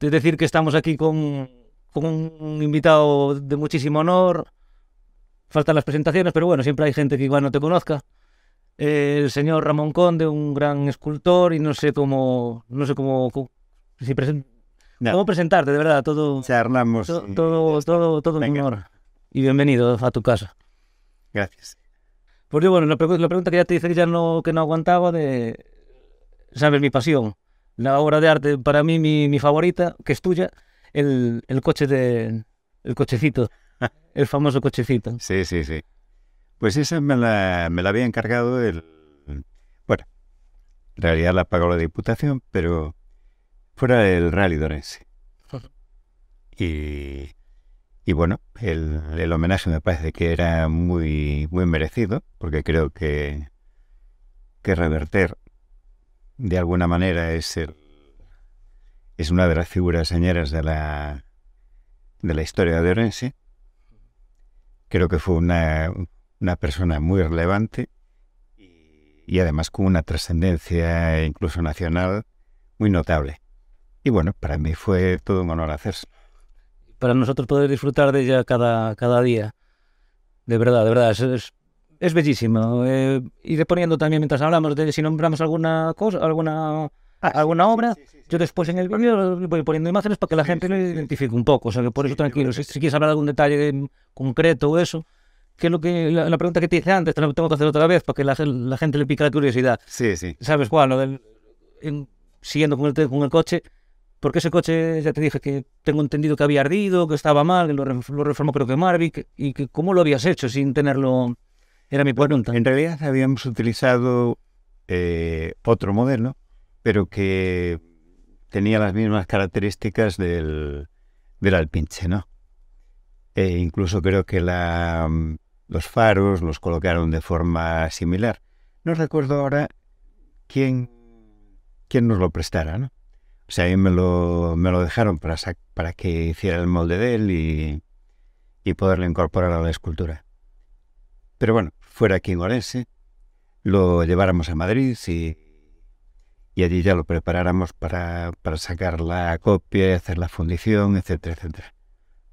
Es decir, que estamos aquí con, con un invitado de muchísimo honor. Faltan las presentaciones, pero bueno, siempre hay gente que igual no te conozca. Eh, el señor Ramón Conde, un gran escultor, y no sé cómo, no sé cómo, cómo, si No. cómo presentarte, de verdad, todo, Charlamos. todo, y- todo, todo, todo un Venga. honor. Y bienvenido a tu casa. Gracias. Pues yo, bueno, la, pregu- la pregunta que ya te dije que ya no, que no aguantaba de, sabes, mi pasión. La obra de arte, para mí, mi, mi favorita, que es tuya, el, el coche de, el cochecito, el famoso cochecito. Sí, sí, sí. Pues esa me la, me la había encargado el... Bueno, en realidad la pagó la Diputación, pero fuera el Rally Dorense. Y, y bueno, el, el homenaje me parece que era muy, muy merecido, porque creo que, que reverter de alguna manera es, el, es una de las figuras señeras de la, de la historia de Orense. Creo que fue una, una persona muy relevante y, además con una trascendencia incluso nacional muy notable. Y bueno, para mí fue todo un honor hacerse. Para nosotros poder disfrutar de ella cada, cada día. De verdad, de verdad, es, es bellísimo. Eh, iré poniendo también mientras hablamos de si nombramos alguna cosa, alguna, alguna obra. Yo después en el vídeo voy poniendo imágenes para que la gente lo identifique un poco. O sea, que por eso tranquilo. Si, si quieres hablar de algún detalle concreto o eso, que es lo que la, la pregunta que te hice antes, te la tengo que hacer otra vez para que la, gen- la gente le pique la curiosidad. Sí, sí. ¿Sabes cuál? Lo del, en- siguiendo con el, con el coche, porque ese coche, ya te dije que tengo entendido que había ardido, que estaba mal, que lo, lo reformó creo que Marvick, y que cómo lo habías hecho sin tenerlo... Era mi pregunta. En realidad habíamos utilizado eh, otro modelo, pero que tenía las mismas características del, del Alpinche, ¿no? E incluso creo que la, los faros los colocaron de forma similar. No recuerdo ahora quién, quién nos lo prestara, ¿no? O sea, ahí me lo, me lo dejaron para, para que hiciera el molde de él y, y poderlo incorporar a la escultura. Pero bueno, fuera aquí en Orense, lo lleváramos a Madrid y, y allí ya lo preparáramos para, para sacar la copia, hacer la fundición, etcétera, etcétera.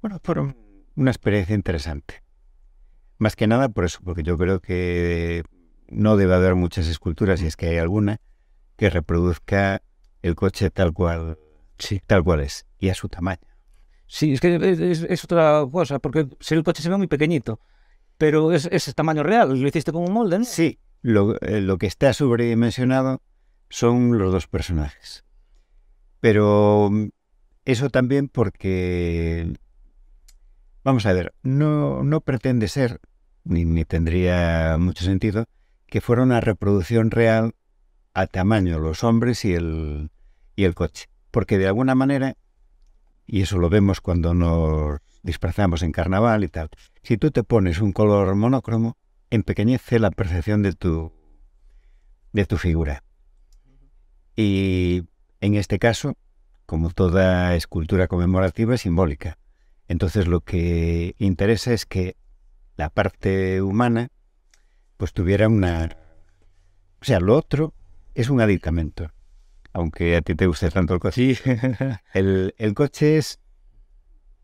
Bueno, fueron una experiencia interesante. Más que nada por eso, porque yo creo que no debe haber muchas esculturas, si es que hay alguna, que reproduzca el coche tal cual, Sí. tal cual es, y a su tamaño. Sí, es que es, es- es otra cosa, porque si el coche se ve muy pequeñito, pero es, tamaño real, lo hiciste con un molde, ¿no? Sí, lo, eh, lo que está sobredimensionado son los dos personajes. Pero mm, eso también porque, vamos a ver, no, no pretende ser, ni, ni tendría mucho sentido, que fuera una reproducción real a tamaño los hombres y el, y el coche. Porque de alguna manera, y eso lo vemos cuando nos disfrazamos en carnaval y tal, si tú te pones un color monócromo, empequeñece la percepción de tu, de tu figura. Y en este caso, como toda escultura conmemorativa, es simbólica. Entonces lo que interesa es que la parte humana pues tuviera una... O sea, lo otro es un aditamento, aunque a ti te guste tanto el coche. El, el coche es,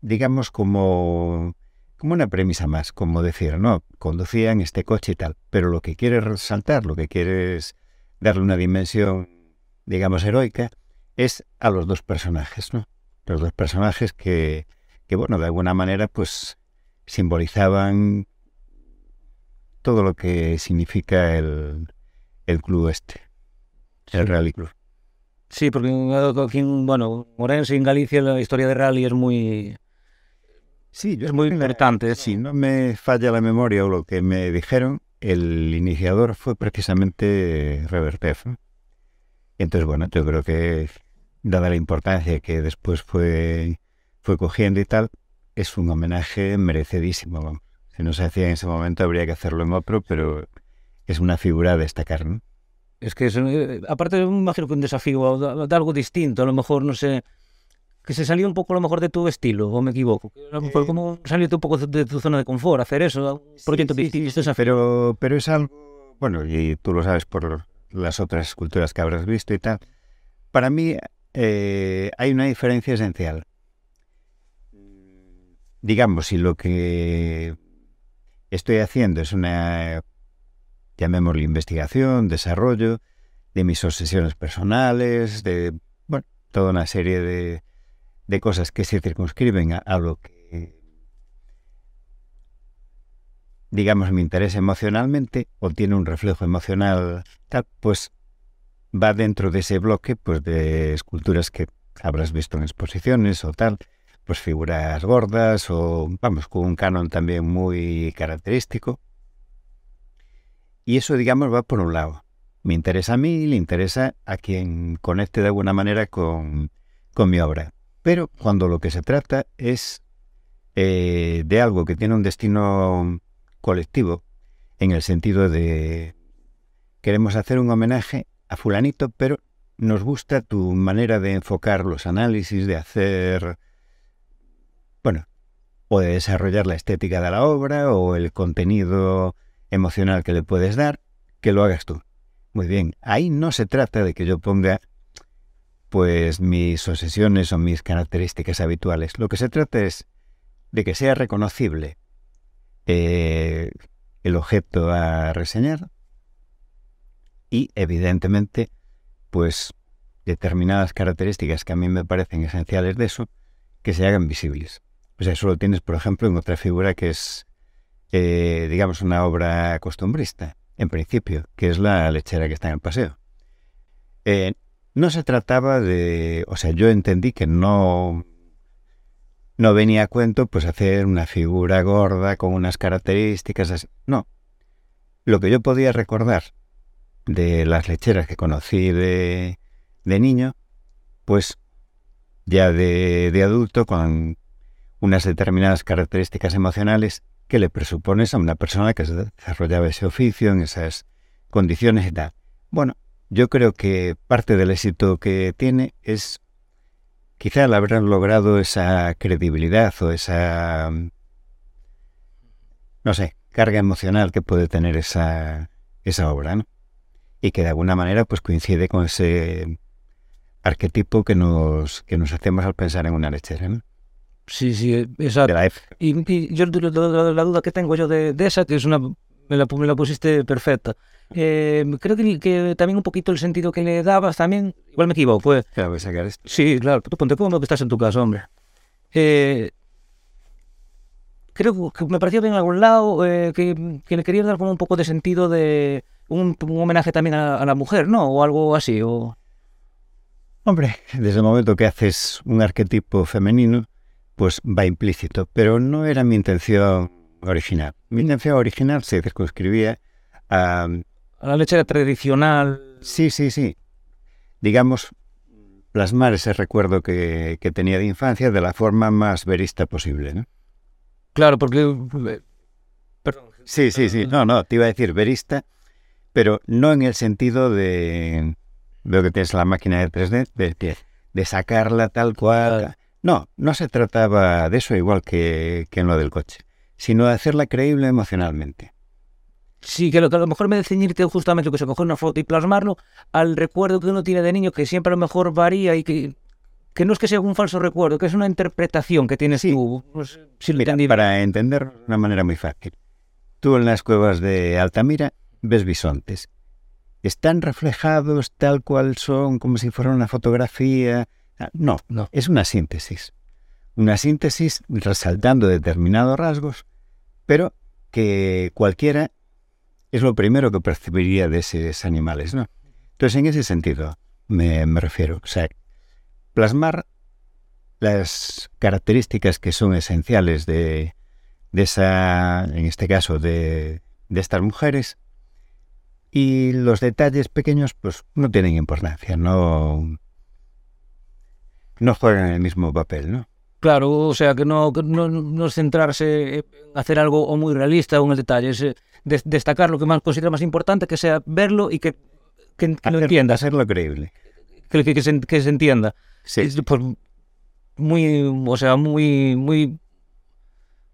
digamos, como, como una premisa más, como decir, no, conducían este coche y tal, pero lo que quiere resaltar, lo que quiere es darle una dimensión, digamos, heroica, es a los dos personajes, ¿no? Los dos personajes que, que bueno, de alguna manera, pues simbolizaban todo lo que significa el, el club este, el Rally Club. Sí, porque aquí, bueno, en Galicia la historia de rally es muy... Sí, yo Es muy importante, Si no me falla la memoria o lo que me dijeron, el iniciador fue precisamente Revertef. ¿no? Entonces, bueno, yo creo que, dada la importancia que después fue, fue cogiendo y tal, es un homenaje merecidísimo. Si no se hacía en ese momento, habría que hacerlo en otro, pero es una figura a destacar. ¿no? Es que, es, eh, aparte, me imagino que un desafío de, de algo distinto, a lo mejor, no sé, que se salió un poco a lo mejor de tu estilo, o me equivoco. Eh, como salirte un poco de, tu zona de confort, hacer eso, proyecto Sí, distinto, sí, desafío. pero, pero es algo, bueno, y tú lo sabes por las otras esculturas que habrás visto y tal. Para mí eh, hay una diferencia esencial. Digamos, si lo que estoy haciendo es una, llamémosle investigación, desarrollo de mis obsesiones personales, de, bueno, toda una serie de, de cosas que se circunscriben a, lo que digamos, me interesa emocionalmente o tiene un reflejo emocional tal, pues va dentro de ese bloque pues de esculturas que habrás visto en exposiciones o tal, pues figuras gordas o vamos con un canon también muy característico. Y eso digamos va por un lado. Me interesa a mí, le interesa a quien conecte de alguna manera con, con mi obra. Pero cuando lo que se trata es eh, de algo que tiene un destino colectivo, en el sentido de queremos hacer un homenaje a fulanito, pero nos gusta tu manera de enfocar los análisis, de hacer, bueno, o de desarrollar la estética de la obra o el contenido emocional que le puedes dar, que lo hagas tú. Muy bien, ahí no se trata de que yo ponga pues mis obsesiones o mis características habituales. Lo que se trata es de que sea reconocible eh, el objeto a reseñar y evidentemente pues determinadas características que a mí me parecen esenciales de eso que se hagan visibles. O sea, eso lo tienes, por ejemplo, en otra figura que es, eh, digamos, una obra costumbrista, en principio, que es la lechera que está en el paseo. Eh, no se trataba de, o sea, yo entendí que no, no venía a cuento pues hacer una figura gorda con unas características así. No. Lo que yo podía recordar de las lecheras que conocí de, de niño, pues ya de, de, adulto con unas determinadas características emocionales que le presupones a una persona que desarrollaba ese oficio en esas condiciones y tal. Bueno, yo creo que parte del éxito que tiene es quizá al haber logrado esa credibilidad o esa, no sé, carga emocional que puede tener esa, esa obra, ¿no? y que de alguna manera pues coincide con ese arquetipo que nos, que nos hacemos al pensar en una lechera. ¿no? Sí, sí, exacto. Y, y, yo la, la, duda que tengo yo de, de, esa, que es una, me la, me la pusiste perfecta. Eh, creo que, que, también un poquito el sentido que le dabas también, igual me equivoco, pues. Claro, voy a sacar esto. Sí, claro, tú ponte cómodo que estás en tu casa, hombre. Eh, creo que me pareció bien en algún lado eh, que, que, le querías dar como un poco de sentido de, un, un homenaje también a, a, la mujer, ¿no? O algo así. O... Hombre, desde el momento que haces un arquetipo femenino, pues va implícito, pero no era mi intención original. Mi intención original se circunscribía a... A la lechera tradicional. Sí, sí, sí. Digamos, plasmar ese recuerdo que, que tenía de infancia de la forma más verista posible, ¿no? Claro, porque... Eh, perdón. Sí, sí, sí. No, no, te iba a decir verista pero no en el sentido de lo que tienes la máquina de 3D, de, de sacarla tal cual. No, no se trataba de eso igual que, que en lo del coche, sino de hacerla creíble emocionalmente. Sí, que, lo, que a lo mejor me de ceñirte justamente que se coger una foto y plasmarlo al recuerdo que uno tiene de niño, que siempre a lo mejor varía y que, que no es que sea un falso recuerdo, que es una interpretación que tienes sí. tú. Pues, si Mira, para entender de una manera muy fácil. Tú en las cuevas de Altamira ves bisontes. ¿Están reflejados tal cual son, como si fuera una fotografía? Ah, no, no, es una síntesis. Una síntesis resaltando determinados rasgos, pero que cualquiera es lo primero que percibiría de esos animales, ¿no? Entonces, en ese sentido me, me refiero. O sea, plasmar las características que son esenciales de, de esa, en este caso, de, de estas mujeres, y los detalles pequeños pues no tienen importancia, no, no juegan el mismo papel, ¿no? Claro, o sea, que no, que no, no centrarse en hacer algo o muy realista o en el detalle, es eh, de, destacar lo que más considera más importante, que sea verlo y que, que, que lo entienda. Hacerlo creíble. Que, que, que, se, que se entienda. Sí. Es, pues, muy, o sea, muy, muy...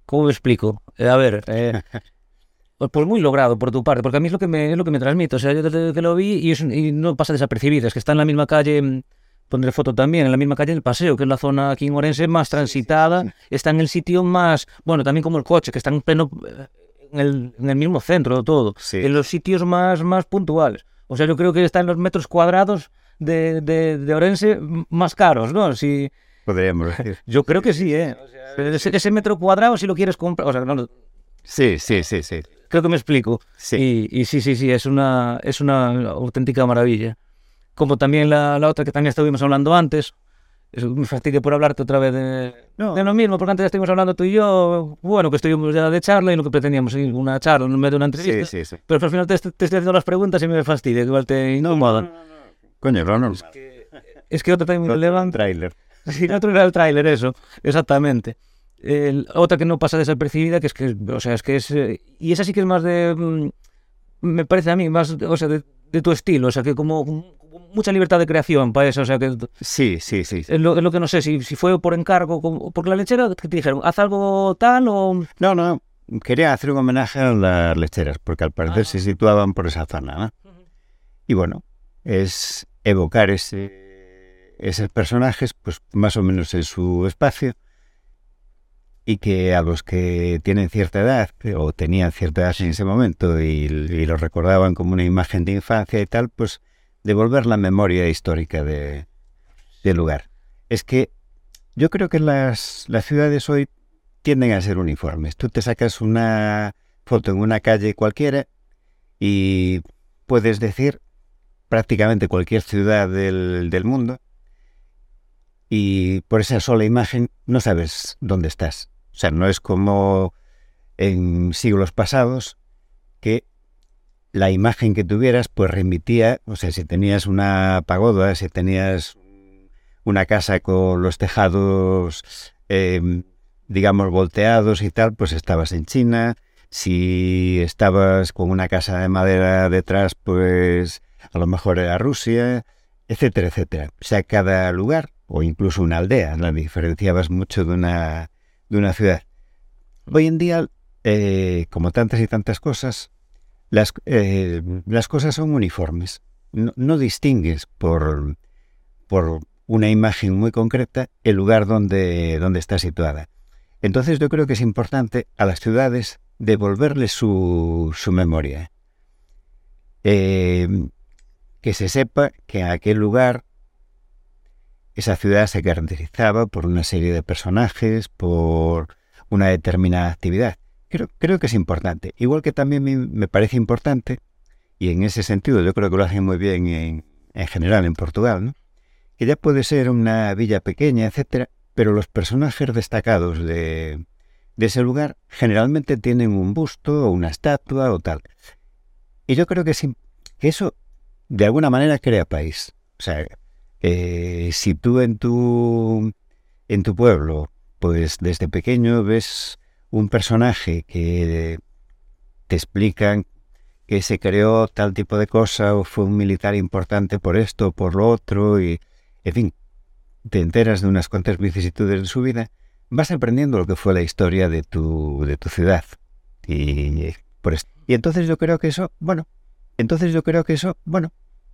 ¿Cómo me explico? Eh, a ver, eh, pues muy logrado por tu parte, porque a mí es lo que me, es lo que me transmite. O sea, yo desde que lo vi y, es, y no pasa desapercibido, es que está en la misma calle pondré foto también, en la misma calle del Paseo, que es la zona aquí en Orense más transitada, está en el sitio más, bueno, también como el coche, que está en pleno, eh, en el, en el mismo centro de todo, Sí. en los sitios más, más puntuales. O sea, yo creo que está en los metros cuadrados de, de, de Orense más caros, ¿no? Si, podríamos decir. yo creo que sí, ¿eh? O sea, ese, ese metro cuadrado, si lo quieres comprar, o sea, no, Sí, sí, sí, sí. creo que me explico. Sí. Y, y sí, sí, sí, es una, es una auténtica maravilla. Como también la, la otra que también estuvimos hablando antes. Eso me fastidia por hablarte otra vez de, No. de lo mismo, porque antes ya estuvimos hablando tú y yo, bueno, que estuvimos ya de charla y lo que pretendíamos, ir una charla en medio de una Sí, entrevista. sí, sí. Pero al final te, te estoy haciendo las preguntas y me fastidia, que igual te incomodan. Coño, lo normal. Es que otra también me Un levanta. tráiler. Sí, otro era el tráiler, eso, exactamente. El- otra que no pasa desapercibida, que es que, o sea, es que es... Y esa sí que es más de... mm, Me parece a mí más, o sea, de, de tu estilo, o sea, que como mucha libertad de creación para eso, o sea, que Sí, sí, sí. es lo, es lo que no sé, si, si fue por encargo, como- porque la lechera, te dijeron? ¿Haz algo tal o...? No, no. Quería hacer un homenaje a las lecheras, porque al parecer Ah. se situaban por esa zona, ¿no? Y bueno, es evocar ese, esos personajes, pues más o menos en su espacio, y que a los que tienen cierta edad, o tenían cierta edad en ese momento, y, y lo recordaban como una imagen de infancia y tal, pues devolver la memoria histórica de, del lugar. Es que yo creo que las, las ciudades hoy tienden a ser uniformes. Tú te sacas una foto en una calle cualquiera y puedes decir prácticamente cualquier ciudad del, del mundo y por esa sola imagen no sabes dónde estás. O sea, no es como en siglos pasados que la imagen que tuvieras pues remitía, o sea, si tenías una pagoda, si tenías una casa con los tejados, eh, digamos, volteados y tal, pues estabas en China. Si estabas con una casa de madera detrás, pues a lo mejor era Rusia, etcétera, etcétera. O sea, cada lugar, o incluso una aldea, la diferenciabas mucho de una, de una ciudad. Hoy en día, eh, como tantas y tantas cosas, las, eh, las cosas son uniformes. No, distingues por, una imagen muy concreta el lugar donde, está situada. Entonces yo creo que es importante a las ciudades devolverles su, su memoria. Eh, que se sepa que en aquel lugar esa ciudad se caracterizaba por una serie de personajes, por una determinada actividad. Creo, creo que es importante. Igual que también me, me parece importante, y en ese sentido yo creo que lo hacen muy bien en, en general en Portugal, ¿no? que ya puede ser una villa pequeña, etcétera, pero los personajes destacados de, de ese lugar generalmente tienen un busto o una estatua o tal. Y yo creo que, sí, que eso de alguna manera crea país. O sea, eh, si tú en tu, en tu pueblo, pues desde pequeño ves un personaje que te explican que se creó tal tipo de cosa o fue un militar importante por esto o por lo otro y, en fin, te enteras de unas cuantas vicisitudes de su vida, vas aprendiendo lo que fue la historia de tu, de tu ciudad. Y, por esto. y entonces yo creo que eso, bueno, entonces yo creo que eso, bueno,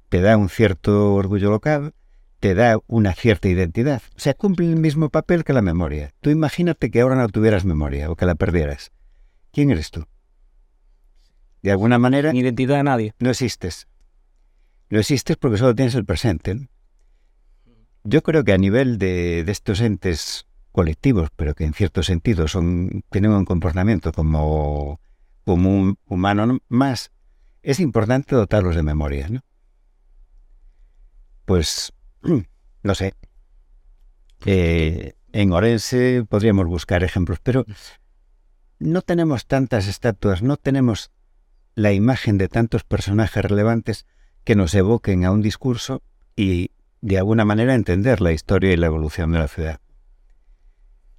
te da un cierto orgullo local, te da una cierta identidad. O sea, cumple el mismo papel que la memoria. Tú imagínate que ahora no tuvieras memoria o que la perdieras. ¿Quién eres tú? De alguna manera Ni identidad de nadie. no existes. No existes porque solo tienes el presente. ¿no? Yo creo que a nivel de, de estos entes colectivos, pero que en cierto sentido son, tienen un comportamiento como, como un humano ¿no? más, es importante dotarlos de memoria. ¿no? Pues, no sé. Eh, en Orense podríamos buscar ejemplos, pero no tenemos tantas estatuas, no tenemos la imagen de tantos personajes relevantes que nos evoquen a un discurso y de alguna manera entender la historia y la evolución de la ciudad.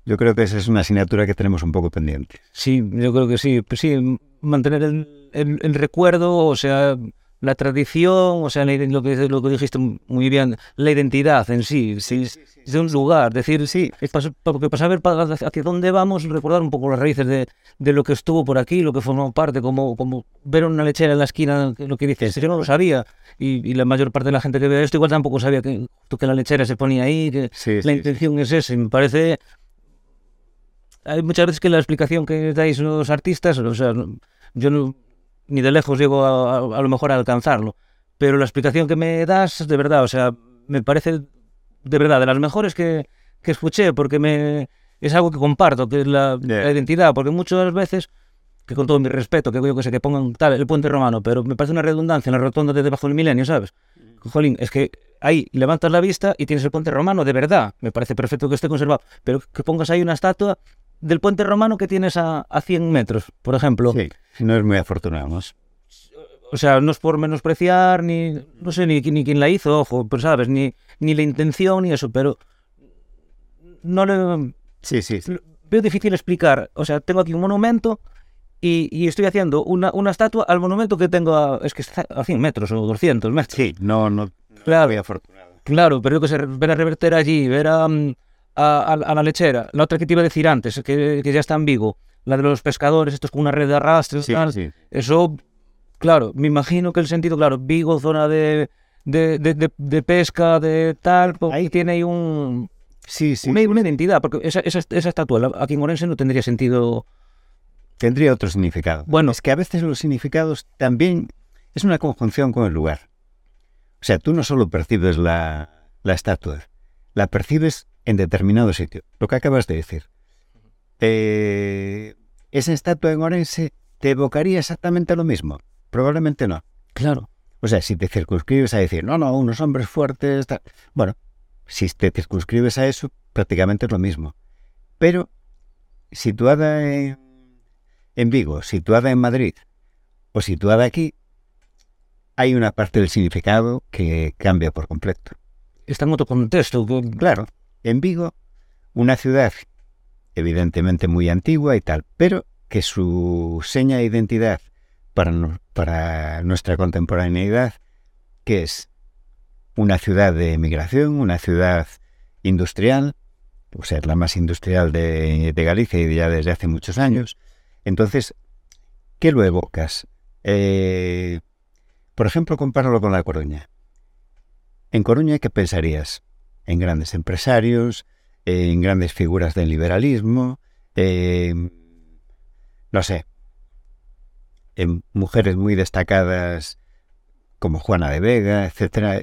Yo creo que esa es una asignatura que tenemos un poco pendiente. Sí, yo creo que sí. Pues sí, mantener el, el- el recuerdo, o sea, la tradición, o sea, lo que, lo que dijiste muy bien, la identidad en sí, sí, de un lugar, decir, Sí. es para, porque para saber para- hacia dónde vamos, recordar un poco las raíces de, de lo que estuvo por aquí, lo que formó parte, como, como ver una lechera en la esquina, lo que dices, yo no lo sabía, y, y la mayor parte de la gente que ve esto igual tampoco sabía que, que la lechera se ponía ahí, que Sí, la sí, sí. intención es esa, y me parece... Hay muchas veces que la explicación que dais los artistas, o sea, yo no- ni de lejos llego a, a- a lo mejor a alcanzarlo, pero la explicación que me das, de verdad, o sea, me parece de verdad de las mejores que, que escuché, porque me es algo que comparto, que es la, identidad, porque muchas veces, que con todo mi respeto, que yo que sé, que pongan tal, el puente romano, pero me parece una redundancia en la rotonda de debajo del milenio, ¿sabes? Jolín, es que ahí levantas la vista y tienes el puente romano de verdad. Me parece perfecto que esté conservado. Pero que pongas ahí una estatua del puente romano que tienes a, a 100 metros, por ejemplo. Sí, no es muy afortunado. ¿no? O sea, no es por menospreciar, ni. No sé ni, ni quién la hizo, ojo, pero sabes, ni, ni la intención, ni eso, pero. No le. Sí, sí, sí. Veo difícil explicar. O sea, tengo aquí un monumento y, y estoy haciendo una, una estatua al monumento que tengo a. Es que está a 100 metros o 200 metros. Sí, no, no, no Claro. afortunado. Claro, pero yo que sé, ver a Reverter allí, ver a, mm, a, a- a la lechera, la otra que te iba a decir antes, que, que ya está en Vigo, la de los pescadores, estos con una red de arrastre, Sí, tal, sí. eso, claro, me imagino que el sentido, claro, Vigo, zona de, de, de, pesca, de tal, pues, Ahí- tiene ahí un, Sí, sí. una, una identidad, porque esa, esa, esa estatua aquí en Orense no tendría sentido, Tendría otro significado. Bueno. es que a veces los significados también es una conjunción con el lugar. O sea, tú no solo percibes la, la estatua, la percibes en determinado sitio. Lo que acabas de decir. Eh, esa estatua en Orense te evocaría exactamente lo mismo. Probablemente no. claro, O sea, si te circunscribes a decir, no, no, unos hombres fuertes, tal". bueno, si te circunscribes a eso, prácticamente es lo mismo. Pero situada en, en Vigo, situada en Madrid o situada aquí, hay una parte del significado que cambia por completo. está en otro contexto, Claro, en Vigo, una ciudad evidentemente muy antigua y tal, pero que su seña de identidad para, nuestra contemporaneidad, que es una ciudad de migración, una ciudad industrial, o sea, es la más industrial de, de Galicia y ya desde hace muchos años. Entonces, ¿qué lo evocas? Eh, por ejemplo, compáralo con La Coruña. En Coruña, ¿qué pensarías? En grandes empresarios, en grandes figuras del liberalismo, en, no sé, en mujeres muy destacadas como Juana de Vega, etcétera,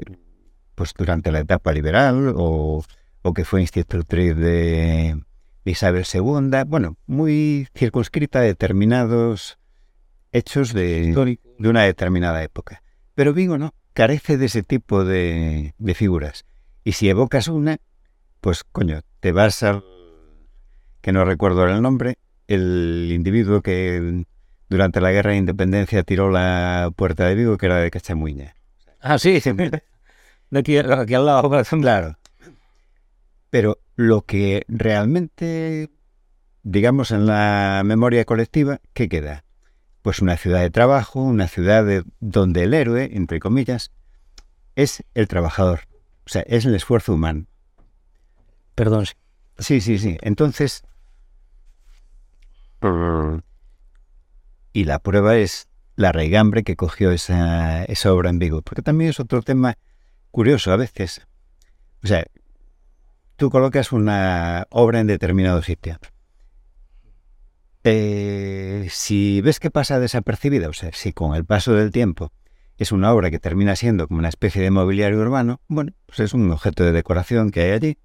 pues durante la etapa liberal o, o que fue institutriz de Isabel II, bueno, muy circunscrita a determinados hechos de, de una determinada época. Pero Vigo no, carece de ese tipo de, de figuras. Y si evocas una, pues coño, te vas al... que no recuerdo el nombre, el individuo que durante la guerra de independencia tiró la puerta de Vigo, que era de Cachamuña. Ah, sí, sí. De aquí, aquí al lado, ejemplo. Claro. Pero lo que realmente, digamos, en la memoria colectiva, ¿qué queda? Pues una ciudad de trabajo, una ciudad de- donde el héroe, entre comillas, es el trabajador. O sea, es el esfuerzo humano. Perdón, sí. Sí, sí. Entonces... Y la prueba es la raigambre que cogió esa, esa obra en Vigo. Porque también es otro tema curioso a veces. O sea, tú colocas una obra en determinado sitio. Eh, si ves que pasa desapercibida, o sea, si con el paso del tiempo es una obra que termina siendo como una especie de mobiliario urbano, bueno, pues es un objeto de decoración que hay allí,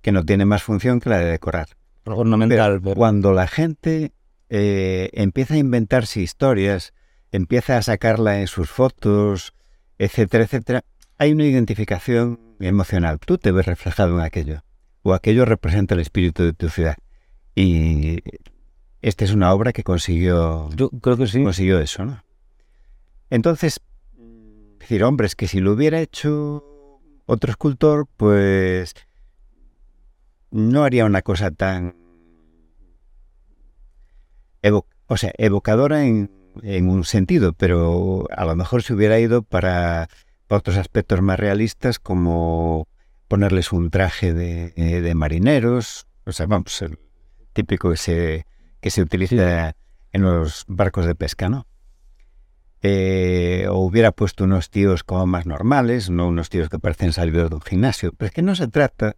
que no tiene más función que la de decorar. ornamental. Pero cuando la gente eh, empieza a inventarse historias, empieza a sacarla en sus fotos, etcétera, etcétera, hay una identificación emocional. Tú te ves reflejado en aquello, o aquello representa el espíritu de tu ciudad. Y esta es una obra que consiguió, Yo creo que sí. consiguió eso, ¿no? Entonces, decir, hombre, es que si lo hubiera hecho otro escultor, pues no haría una cosa tan evo- o sea, evocadora en, en un sentido, pero a lo mejor se hubiera ido para, para otros aspectos más realistas como ponerles un traje de, de marineros, o sea, vamos, el típico que se, que se utiliza en los barcos de pesca, ¿no? Eh, o hubiera puesto unos tíos como más normales, no unos tíos que parecen salidos de un gimnasio. Pero es que no se trata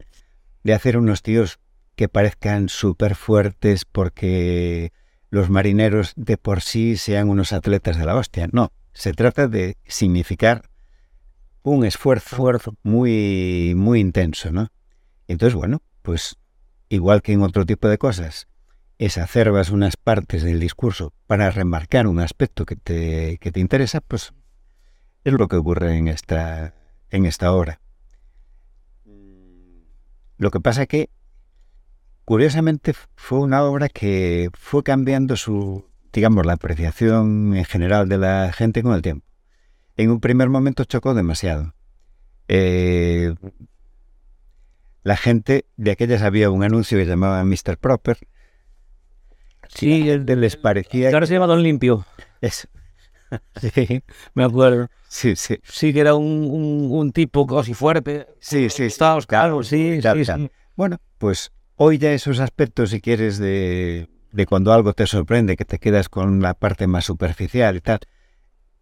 de hacer unos tíos que parezcan súper fuertes porque los marineros de por sí sean unos atletas de la hostia. No, se trata de significar un esfuerzo, muy, muy intenso, ¿no? Entonces, bueno, pues igual que en otro tipo de cosas, exacerbas unas partes del discurso para remarcar un aspecto que te, que te interesa, pues es lo que ocurre en esta, en esta obra. Lo que pasa que, curiosamente, fue una obra que fue cambiando su, digamos, la apreciación en general de la gente con el tiempo. En un primer momento chocó demasiado. Eh, la gente, de aquellas había un anuncio que llamaba Mr. Proper, Sí, el de les parecía... Ahora se llama Don Limpio. Eso. Sí, me acuerdo. Sí, sí. Sí, que era un, un, un tipo casi fuerte. Sí, sí. Estábamos claro, sí, Claro, sí, claro. sí. Bueno, pues hoy ya esos aspectos, si quieres, de, de cuando algo te sorprende, que te quedas con la parte más superficial y tal,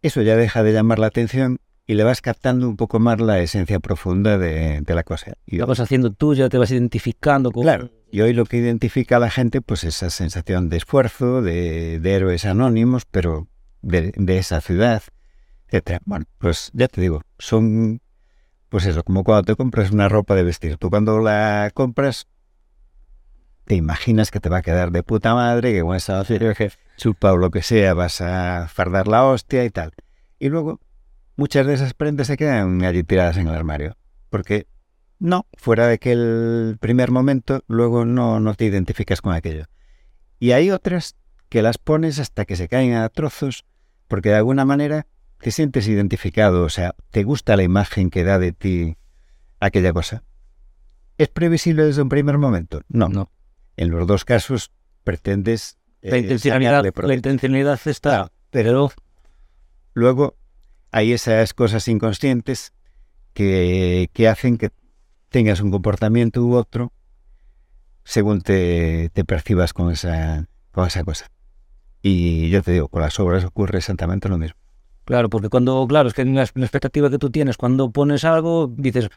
eso ya deja de llamar la atención y le vas captando un poco más la esencia profunda de, de la cosa. Y Lo vas haciendo tuya, te vas identificando con... Claro, y hoy lo que identifica a la gente, pues esa sensación de esfuerzo, de, de héroes anónimos, pero de, esa ciudad, etcétera. Bueno, pues ya te digo, son, pues eso, como cuando te compras una ropa de vestir. Tú cuando la compras, te imaginas que te va a quedar de puta madre, que con esa chupa o lo que sea, vas a fardar la hostia y tal. Y luego, muchas de esas prendas se quedan allí tiradas en el armario, porque no, fuera de que el primer momento, luego no, no te identificas con aquello. Y hay otras que las pones hasta que se caen a trozos, porque de alguna manera te sientes identificado, o sea, te gusta la imagen que da de ti aquella cosa. ¿Es previsible desde un primer momento? No. No. En los dos casos pretendes... La eh, intencionalidad, sacarle la intencionalidad está, pero Luego hay esas cosas inconscientes que, que hacen que tengas un comportamiento u otro según te, te percibas con esa, con esa cosa. Y yo te digo, con las obras ocurre exactamente lo mismo. Claro, porque cuando, claro, es que la, la expectativa que tú tienes cuando pones algo, dices,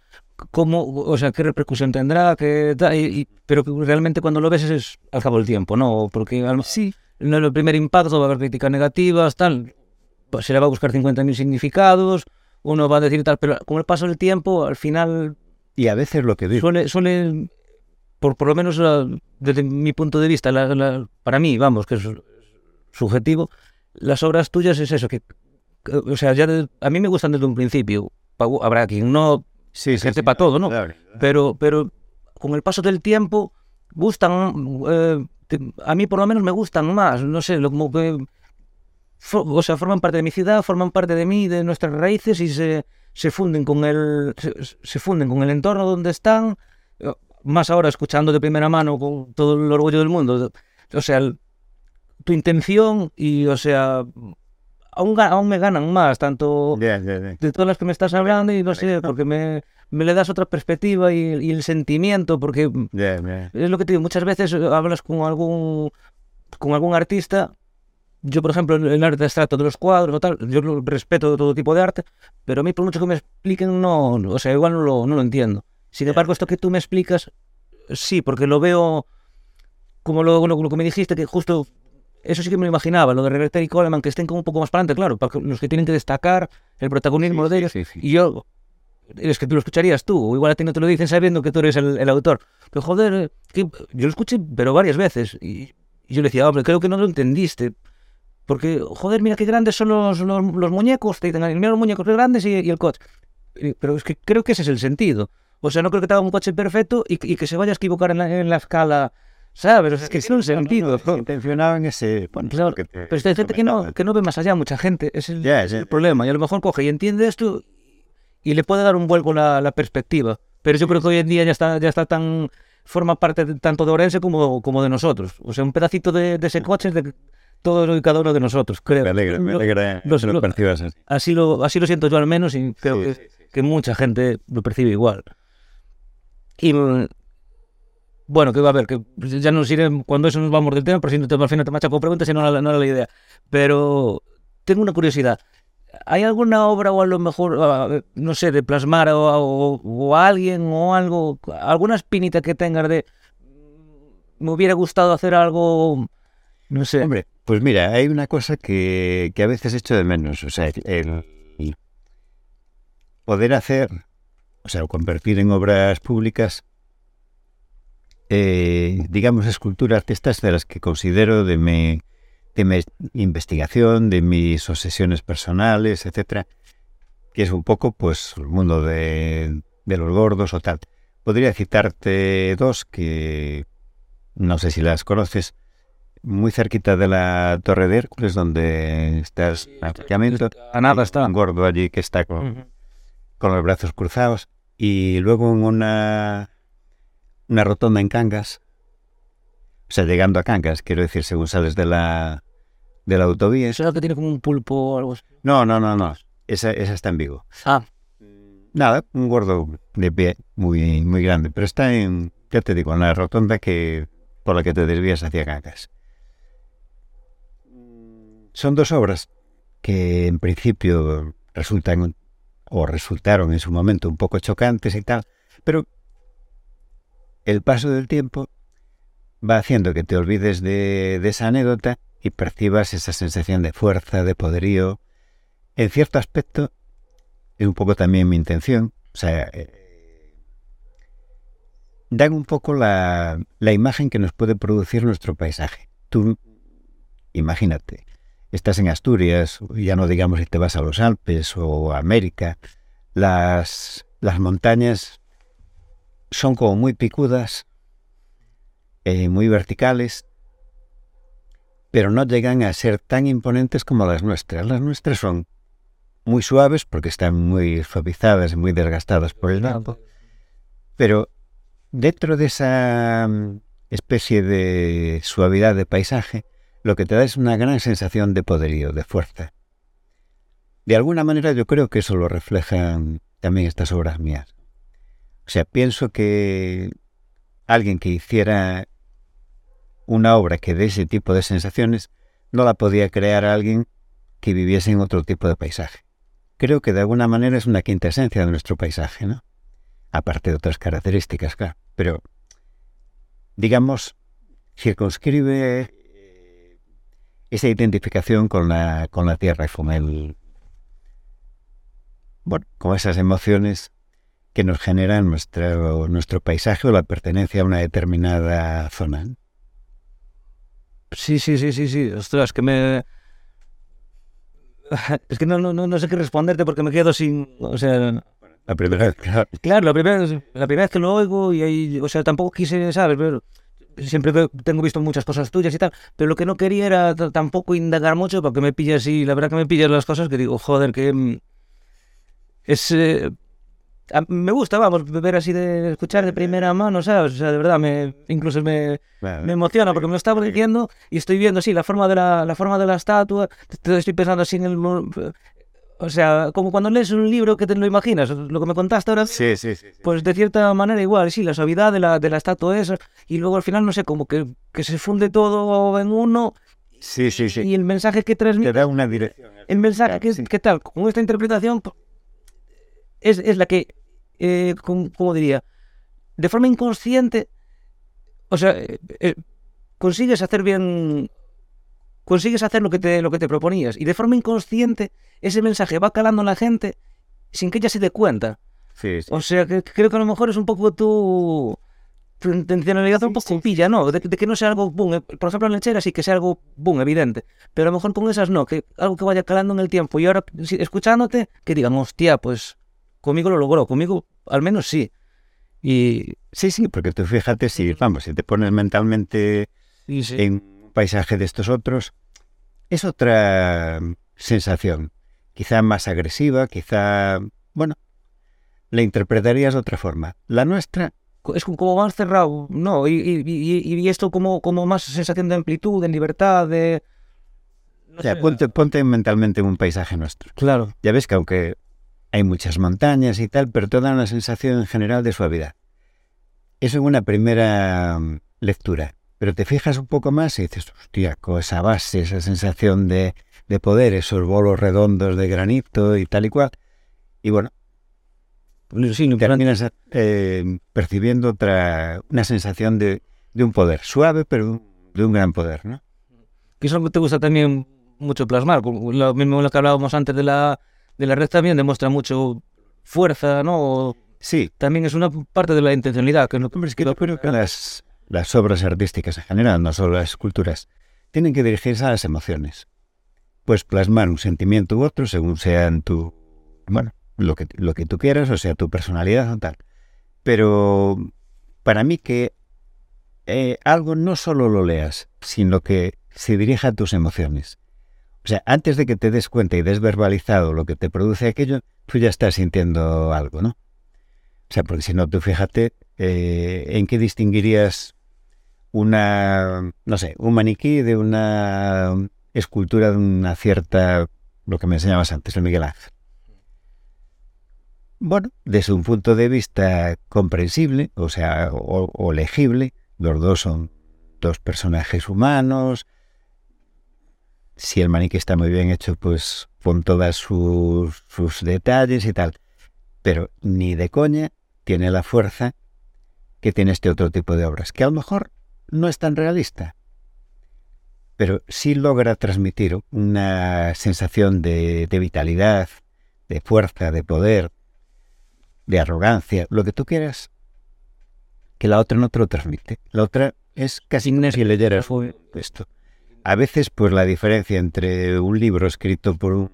¿cómo, o sea, qué repercusión tendrá? ¿Qué? Y- y- pero realmente cuando lo ves es al cabo del tiempo, ¿no? Porque al- Sí. en el primer impacto va a haber críticas negativas, tal, pues se le va a buscar 50.000 significados, uno va a decir tal, pero con el paso del tiempo, al final Y a veces lo que digo, suele, suele por, por lo menos la- desde mi punto de vista, la- la- para mí, vamos, que es subjetivo, las obras tuyas es eso, que, que- o sea, ya de- a mí me gustan desde un principio, habrá quien no, sí, gente pa' todo, ¿no? Claro. pero, pero con el paso del tiempo gustan, eh, te- a mí por lo menos me gustan más, no sé, lo, como que, fo- o sea, forman parte de mi ciudad, forman parte de mí, de nuestras raíces y se, se funden con el, se, se funden con el entorno donde están, eh, más ahora escuchando de primera mano con todo el orgullo del mundo, o sea, el- tu intención y, o sea, aún, aún me ganan más, tanto Ya, ya, ya. de todas las que me estás hablando y no sé, porque me, me le das otra perspectiva y, y el sentimiento, porque es lo que te digo, muchas veces hablas con algún con algún artista, yo por ejemplo el arte abstracto de los cuadros o tal, yo lo respeto todo tipo de arte, pero a mí por mucho que me expliquen, no, o sea, igual no lo, no lo entiendo. Sin embargo, esto que tú me explicas, sí, porque lo veo como lo, lo- lo que me dijiste, que justo eso sí que me lo imaginaba, lo de Reverter y Coleman, que estén como un poco más para adelante, claro, para los que tienen que destacar el protagonismo de ellos. Sí, sí. Y yo, es que tú lo escucharías tú, o igual a ti no te lo dicen sabiendo que tú eres el, el autor. Pero joder, que yo lo escuché, pero varias veces. Y, y yo le decía, hombre, creo que no lo entendiste. Porque, joder, mira qué grandes son los, los, los muñecos. Te dicen, mira los muñecos qué grandes y, y el coche. Pero es que creo que ese es el sentido. O sea, no creo que te haga un coche perfecto y, que- y que se vaya a equivocar en la, en la escala, ¿sabes? O sea, es que es un sentido. No, no, intencionado en ese... Bueno, Claro, te- Pero hay gente que no, que no ve más allá, mucha gente. Es el, es ya. el problema. Y a lo mejor coge y entiende esto y le puede dar un vuelco la, la perspectiva. Pero yo creo que hoy en día ya está, ya está tan. forma parte de- tanto de Orense como, como de nosotros. O sea, un pedacito de, de ese coche es de, todos y cada uno de nosotros, creo. Me alegra, me Lo- alegra los- que lo lo- percibas así. Así lo, así lo siento yo al menos y creo Sí, que, sí, sí. que mucha gente lo percibe igual. Y bueno, que va a ver, que ya nos iré cuando eso nos vamos del tema, por si no te, al final te machaco preguntas y no era, no la idea. Pero tengo una curiosidad. ¿Hay alguna obra o a lo mejor, ah, no sé, de plasmar o, o- alguien o algo, alguna espinita que tengas de mm, me hubiera gustado hacer algo, no sé. Hombre, pues mira, hay una cosa que, que a veces echo de menos. O sea, el, poder hacer, o sea, convertir en obras públicas, eh, digamos, esculturas estas de las que considero de mi, de mi investigación, de mis obsesiones personales, etcétera, que es un poco, pues, el mundo de los gordos o tal. Podría citarte dos que no sé si las conoces muy cerquita de la Torre de Hércules, donde está el aparcamiento. A nada está. Un gordo allí que está con, con los brazos cruzados. Y luego en una, una rotonda en Cangas, o sea, llegando a Cangas, quiero decir, según sales de la, de la autovía. Eso es lo que tiene como un pulpo o algo así. No, no, no, no. Esa, esa está en Vigo. Ah, Nada, un gordo de pie muy, muy grande, pero está en, ya te digo, en la rotonda que por la que te desvías hacia Cangas. Son dos obras que en principio resultan o resultaron en su momento un poco chocantes y tal, pero el paso del tiempo va haciendo que te olvides de, esa anécdota y percibas esa sensación de fuerza, de poderío. En cierto aspecto, es un poco también mi intención, o sea, eh, dan un poco la, la imagen que nos puede producir nuestro paisaje. Tú, imagínate, estás en Asturias, ya no digamos si te vas a los Alpes o a América, las, las montañas son como muy picudas, eh, muy verticales, pero no llegan a ser tan imponentes como las nuestras. Las nuestras son muy suaves porque están muy suavizadas y muy desgastadas por el tiempo, pero dentro de esa mm, especie de suavidad de paisaje, lo que te da es una gran sensación de poderío, de fuerza. De alguna manera yo creo que eso lo reflejan también estas obras mías. O sea, pienso que alguien que hiciera una obra que dé ese tipo de sensaciones no la podía crear alguien que viviese en otro tipo de paisaje. Creo que de alguna manera es una quinta esencia de nuestro paisaje, ¿no? Aparte de otras características, claro. Pero, digamos, circunscribe esa identificación con la, con la tierra y con el. Bueno, con esas emociones que nos generan nuestro, nuestro paisaje o la pertenencia a una determinada zona. Sí, sí, sí, sí, sí. Ostras, que me. Es que no, no, no no sé qué responderte porque me quedo sin. O sea, La primera vez, claro. claro, la primera, la primera vez que lo oigo y ahí. O sea, tampoco quise, ¿sabes? Pero siempre tengo visto muchas cosas tuyas y tal. Pero lo que no quería era tampoco indagar mucho porque me pillas así. La verdad que me pillas las cosas que digo, joder, que. mm, Es. eh, me gusta, vamos, ver así de escuchar de primera mano, ¿sabes? O sea, de verdad, me, incluso me, me emociona porque me lo estaba diciendo y estoy viendo así la forma de la, la forma de la estatua. Estoy pensando así en el. O sea, como cuando lees un libro que te lo imaginas, lo que me contaste ahora. Sí, sí, sí. sí. Pues de cierta manera igual, sí, la suavidad de la, de la estatua esa. Y luego al final, no sé, como que, que se funde todo en uno. Sí, sí, sí. Y el mensaje que Te transmite. da una dirección. El mensaje que, Sí. que tal, con esta interpretación, po- es, es la que, eh, com- ¿cómo diría? De forma inconsciente, o sea, eh, eh, consigues hacer bien, consigues hacer lo que, te, lo que te proponías. Y de forma inconsciente, ese mensaje va calando en la gente sin que ella se dé cuenta. Sí, sí. O sea, que creo que a lo mejor es un poco tu, tu intencionalidad un poco pilla, ¿no? De, de que no sea algo boom. eh, Por ejemplo, en lechera sí que sea algo boom, evidente. Pero a lo mejor con esas no, que algo que vaya calando en el tiempo. Y ahora, escuchándote, que digan, hostia, pues conmigo lo logró, conmigo al menos sí. Y. Sí, sí, porque tú fíjate, si, vamos, si te pones mentalmente sí. en paisaje de estos otros, es otra sensación. Quizá más agresiva, quizá, bueno, la interpretarías de otra forma. La nuestra, Es como más cerrado, ¿no? Y, y, y- y esto como, como más sensación de amplitud, de libertad, de. o sea, ponte, ponte mentalmente en un paisaje nuestro. Claro. Ya ves que aunque hay muchas montañas y tal, pero te da una sensación en general de suavidad. Eso en una primera mm, lectura. Pero te fijas un poco más y dices, hostia, con esa base, esa sensación de, de poder, esos bolos redondos de granito y tal y cual. Y bueno, Sí, terminas eh, percibiendo otra, una sensación de, de un poder, suave, pero de un gran poder, ¿no? que es algo que te gusta también mucho plasmar. Lo mismo lo que hablábamos antes de la, de la red también demuestra mucho fuerza, ¿no? Sí, También es una parte de la intencionalidad. Que es lo Hombre, es que yo creo que las, las obras artísticas en general, no solo las esculturas, tienen que dirigirse a las emociones. Pues plasmar un sentimiento u otro según sea en tu, bueno, lo que, lo que tú quieras, o sea, tu personalidad o tal. Pero para mí que eh, algo no solo lo leas, sino que se dirija a tus emociones. O sea, antes de que te des cuenta y des verbalizado lo que te produce aquello, tú ya estás sintiendo algo, ¿no? O sea, porque si no, tú fíjate eh, en qué distinguirías una, no sé, un maniquí de una escultura de una cierta, lo que me enseñabas antes, el Miguel Ángel. Bueno, desde un punto de vista comprensible, o sea, o, legible, los dos son dos personajes humanos. Si el maniquí está muy bien hecho, pues con todos sus, sus detalles y tal. Pero ni de coña tiene la fuerza que tiene este otro tipo de obras, que a lo mejor no es tan realista, pero sí logra transmitir una sensación de, de vitalidad, de fuerza, de poder, de arrogancia, lo que tú quieras, que la otra no te lo transmite. La otra es casi si leyeras esto. A veces, pues la diferencia entre un libro escrito por un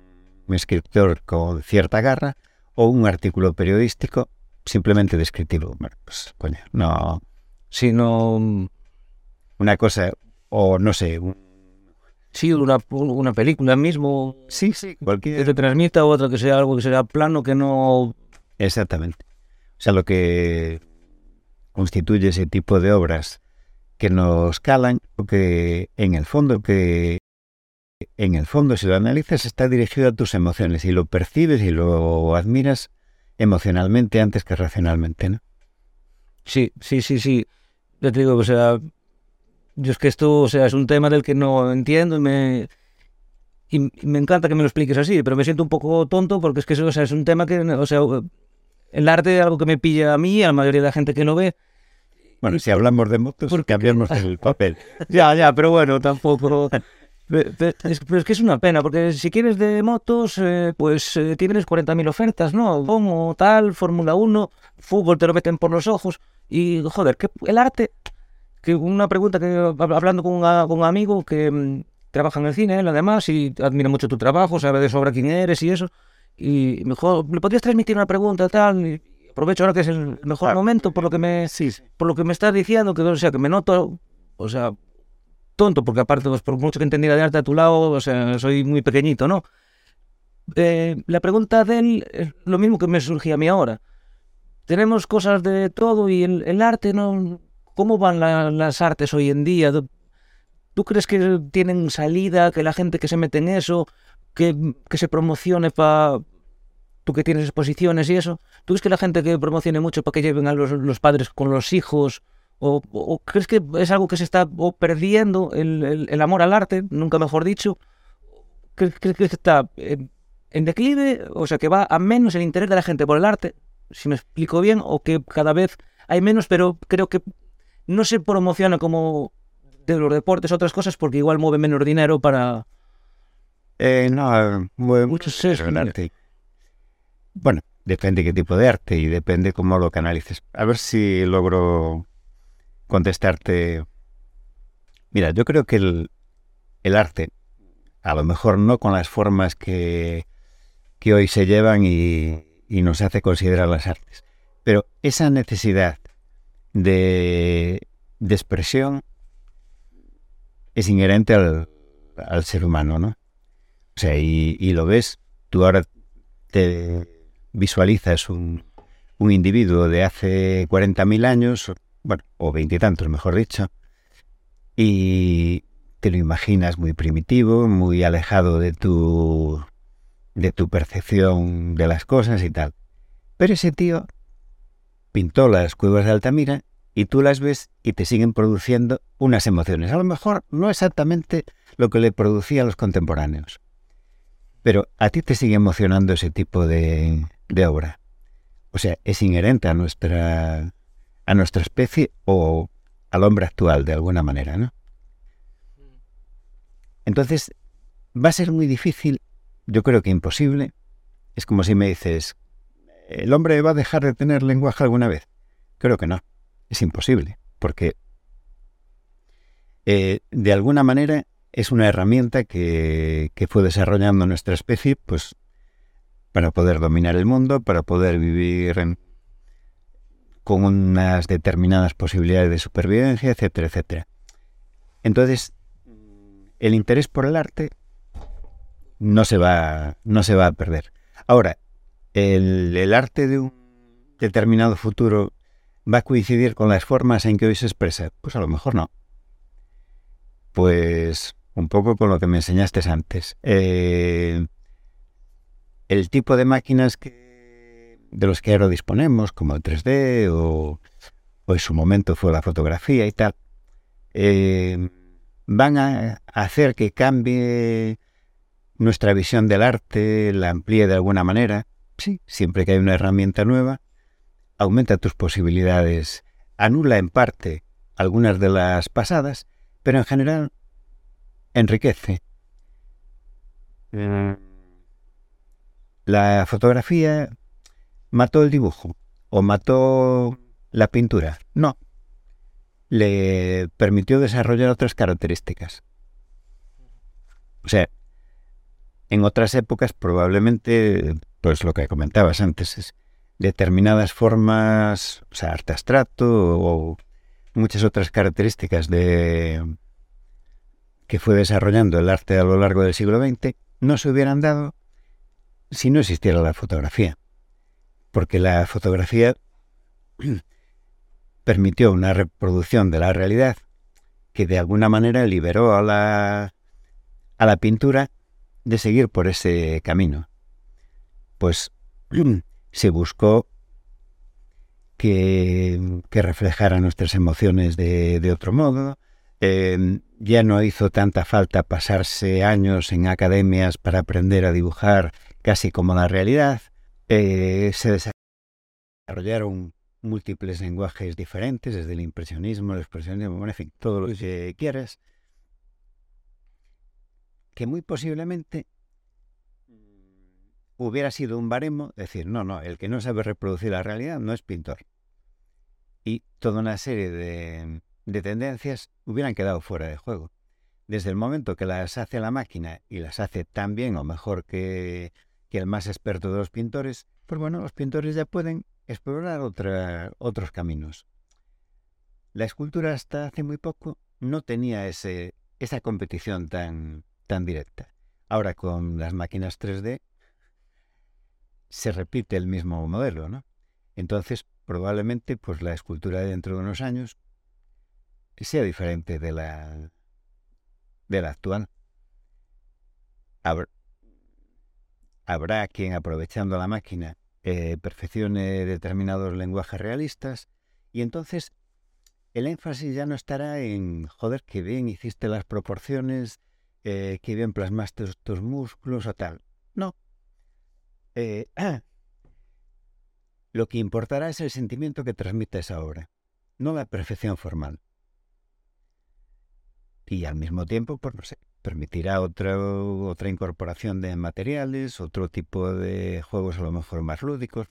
escritor con cierta garra o un artículo periodístico simplemente descriptivo. Bueno, pues, coño, no. Sí, no... Una cosa, o no sé, un- Sí, una, una película mismo sí, sí, que te transmita, o otra que sea algo que sea plano, que no... Exactamente. O sea, lo que constituye ese tipo de obras que nos calan, que en el fondo, que en el fondo, si lo analizas, está dirigido a tus emociones y lo percibes y lo admiras emocionalmente antes que racionalmente, ¿no? Sí, sí, sí, sí. Ya te digo, o sea, yo es que esto, o sea, es un tema del que no entiendo y me, y, y me encanta que me lo expliques así, pero me siento un poco tonto porque es que eso, o sea, es un tema que, o sea, el arte es algo que me pilla a mí, y a la mayoría de la gente que lo ve. Bueno, si hablamos de motos, ¿Por qué? cambiamos el papel. Ya, ya, pero bueno, tampoco... Pe- pe- Es, pero es que es una pena, porque si quieres de motos, eh, pues eh, tienes 40.000 ofertas, ¿no? Como tal, Fórmula 1, fútbol te lo meten por los ojos. Y, joder, que el arte... Que una pregunta que hab- hablando con, una- con un amigo que mm, trabaja en el cine, él además, y admira mucho tu trabajo, sabe de sobra quién eres y eso. Y me dijo, ¿le podrías transmitir una pregunta tal? Y aprovecho ahora que es el mejor momento por lo que me Sí, sí. por lo que me estás diciendo, que o sea, que me noto, o sea, tonto, porque aparte, pues, por mucho que entendiera de arte a tu lado, o sea, soy muy pequeñito, ¿no? Eh, la pregunta de él es lo mismo que me surgía a mí ahora. Tenemos cosas de todo y el, el arte, ¿no? ¿Cómo van la- las artes hoy en día? ¿Tú crees que tienen salida, que la gente que se mete en eso, que, que se promocione para... Tú que tienes exposiciones y eso, ¿tú crees que la gente que promocione mucho para que lleven a los, los padres con los hijos? ¿O, o crees que es algo que se está perdiendo, el, el- el amor al arte, nunca mejor dicho? ¿Crees, crees que está en, en declive? O sea, que va a menos el interés de la gente por el arte, si me explico bien, o que cada vez hay menos, pero creo que no se promociona como de los deportes, otras cosas, porque igual mueve menos dinero para... Eh, no, mueve mucho arte. Bueno, depende qué tipo de arte y depende cómo lo canalices. A ver si logro contestarte. Mira, yo creo que el, el arte, a lo mejor no con las formas que, que hoy se llevan y, y nos hace considerar las artes, pero esa necesidad de, expresión es inherente al, al ser humano, ¿no? O sea, y, lo ves, tú ahora te visualizas un, un individuo de hace 40.000 años, bueno, o veintitantos, mejor dicho, y te lo imaginas muy primitivo, muy alejado de tu, de tu percepción de las cosas y tal. Pero ese tío pintó las cuevas de Altamira y tú las ves y te siguen produciendo unas emociones. A lo mejor no exactamente lo que le producía a los contemporáneos, pero a ti te sigue emocionando ese tipo de, de obra. O sea, es inherente a nuestra, a nuestra especie o al hombre actual de alguna manera, ¿no? Entonces, va a ser muy difícil, yo creo que imposible. Es como si me dices, ¿el hombre va a dejar de tener lenguaje alguna vez? Creo que no, es imposible, porque eh, de alguna manera es una herramienta que, que fue desarrollando nuestra especie, pues para poder dominar el mundo, para poder vivir con unas determinadas posibilidades de supervivencia, etcétera, etcétera. Entonces, el interés por el arte no se va, no se va a perder. Ahora, el, arte de un determinado futuro va a coincidir con las formas en que hoy se expresa. Pues a lo mejor no. Pues un poco con lo que me enseñaste antes. Eh, el tipo de máquinas que, de los que ahora disponemos, como el 3D o, o en su momento fue la fotografía y tal, eh, van a hacer que cambie nuestra visión del arte, la amplíe de alguna manera. Sí, siempre que hay una herramienta nueva, aumenta tus posibilidades, anula en parte algunas de las pasadas, pero en general enriquece. La fotografía mató el dibujo o mató la pintura. No, le permitió desarrollar otras características. O sea, en otras épocas probablemente, pues lo que comentabas antes, es determinadas formas, o sea, arte abstracto o muchas otras características de que fue desarrollando el arte a lo largo del siglo XX, no se hubieran dado si no existiera la fotografía. Porque la fotografía permitió una reproducción de la realidad que de alguna manera liberó a la, a la pintura de seguir por ese camino. Pues se buscó que, reflejara nuestras emociones de, otro modo. Em, ya no hizo tanta falta pasarse años en academias para aprender a dibujar casi como la realidad. Eh, se desarrollaron múltiples lenguajes diferentes, desde el impresionismo, el expresionismo, en fin, todo lo que quieras, que muy posiblemente hubiera sido un baremo, decir, no, no, el que no sabe reproducir la realidad no es pintor. Y toda una serie de, de tendencias hubieran quedado fuera de juego. Desde el momento que las hace la máquina y las hace tan bien o mejor que, que el más experto de los pintores, pues bueno, los pintores ya pueden explorar otros caminos. La escultura hasta hace muy poco no tenía ese, esa competición tan, tan directa. Ahora con las máquinas 3D se repite el mismo modelo, ¿no? Entonces, probablemente, pues la escultura dentro de unos años sea diferente de la, de la actual. habrá quien, aprovechando la máquina, eh, perfeccione determinados lenguajes realistas y entonces el énfasis ya no estará en, joder, qué bien hiciste las proporciones, eh, qué bien plasmaste tus músculos o tal. No. Eh, lo que importará es el sentimiento que transmite esa obra, no la perfección formal. Y al mismo tiempo, pues no sé, permitirá otra, otra incorporación de materiales, otro tipo de juegos a lo mejor más lúdicos.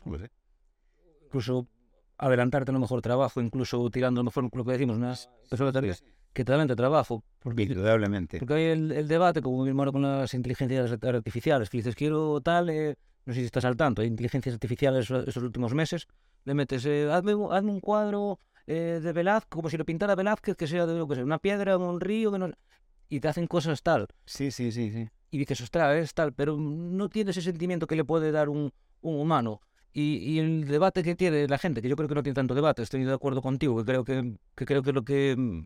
Incluso adelantarte a lo mejor trabajo, incluso tirando a lo mejor lo que decimos, unas personas que te trabajo. Porque, Indudablemente. Porque hay el, debate, como mismo ahora con las inteligencias artificiales, que dices, quiero tal, eh, no sé si estás al tanto, hay inteligencias artificiales esos últimos meses, le metes, eh, hazme, hazme, un cuadro eh, de Velázquez, como si lo pintara Velázquez, que sea de lo que sea, una piedra, un río, que no y te hacen cosas tal. Sí, sí, sí, sí. Y dices, ostras, es tal, pero no tiene ese sentimiento que le puede dar un, un humano. Y, y, el debate que tiene la gente, que yo creo que no tiene tanto debate, estoy de acuerdo contigo, que creo que, que creo que lo que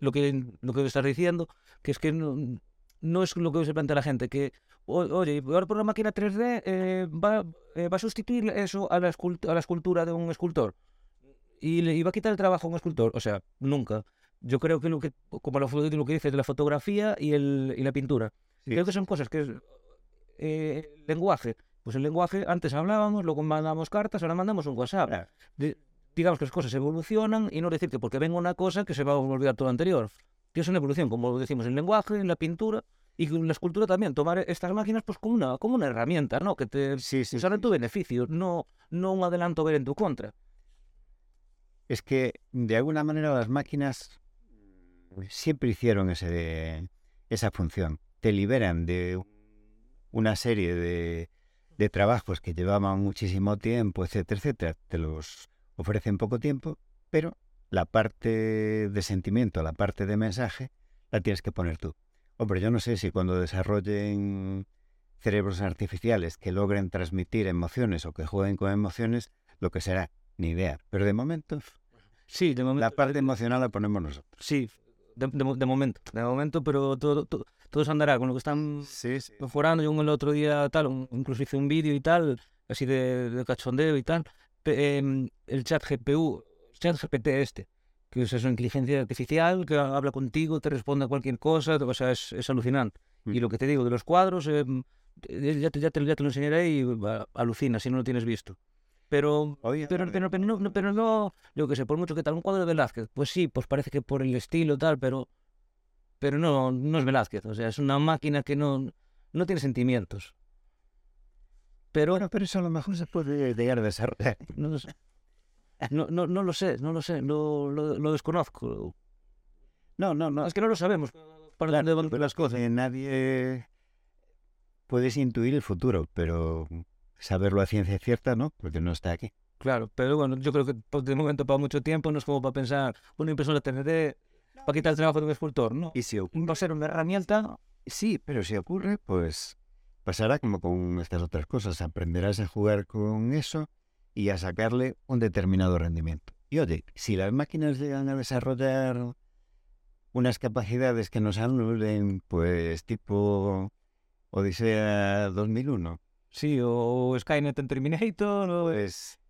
lo que, lo que estás diciendo, que es que no, no es lo que se plantea la gente, que, o- oye, ahora por una máquina 3D eh, va, eh, va a sustituir eso a la, a la escultura de un escultor y le va a quitar el trabajo a un escultor. O sea, nunca. Yo creo que lo que, como lo, lo que dices de la fotografía y, el, y la pintura, Sí. creo que son cosas que es eh, lenguaje. Pues el lenguaje, antes hablábamos, luego mandábamos cartas, ahora mandamos un WhatsApp. Claro. De- digamos que las cosas evolucionan y no decir que porque venga una cosa que se va a olvidar todo lo anterior. Que es una evolución, como decimos, en el lenguaje, en la pintura y la escultura también. Tomar estas máquinas pues como una, como una herramienta, ¿no? Que te Sí, sí, usar en tu beneficio, no, no un adelanto ver en tu contra. Es que de alguna manera las máquinas siempre hicieron ese, esa función. Te liberan de una serie de, de trabajos que llevaban muchísimo tiempo, etcétera, etcétera. Te los ofrecen poco tiempo, pero la parte de sentimiento, la parte de mensaje, la tienes que poner tú. Hombre, yo no sé si cuando desarrollen cerebros artificiales que logren transmitir emociones o que jueguen con emociones, lo que será, ni idea. Pero de momento, Sí, de momento. la parte emocional la ponemos nosotros. Sí, de, de de momento. De momento, pero todo, todo, todo se andará con lo que están Sí, sí. mejorando. Yo el otro día, tal, un- incluso hice un vídeo y tal, así de, de cachondeo y tal. Em, el chat GPU, chat GPT este, que es una inteligencia artificial que habla contigo, te responde a cualquier cosa, o sea, es, es alucinante. Y Mm. lo que te digo de los cuadros, eh, ya, te, ya, te, ya te lo enseñaré y va, alucina si no lo tienes visto. Pero pero, pero, pero, no, no- pero no, yo que sé, por mucho que tal, un cuadro de Velázquez, pues sí, pues parece que por el estilo tal, pero pero no, no es Velázquez, o sea, es una máquina que no, no tiene sentimientos. Pero Bueno, pero eso a lo mejor se puede llegar a desarrollar. no, sé. No, no, no lo sé, no lo sé, lo, lo, lo desconozco. No, no, no. Es que no lo sabemos. Para Claro, las cosas. Eh, nadie puedes intuir el futuro, pero saberlo a ciencia cierta no, porque no está aquí. Claro, pero bueno, yo creo que de momento para mucho tiempo no es como para pensar, una impresora 3D para quitar el trabajo de un escultor, ¿no? Y si ocurre, Va a ser una herramienta sí, pero si ocurre, pues pasará como con estas otras cosas. Aprenderás a jugar con eso y a sacarle un determinado rendimiento. Y oye, si las máquinas llegan a desarrollar unas capacidades que nos anulen, pues tipo Odisea 2001, Sí, o Skynet en Terminator, o... pues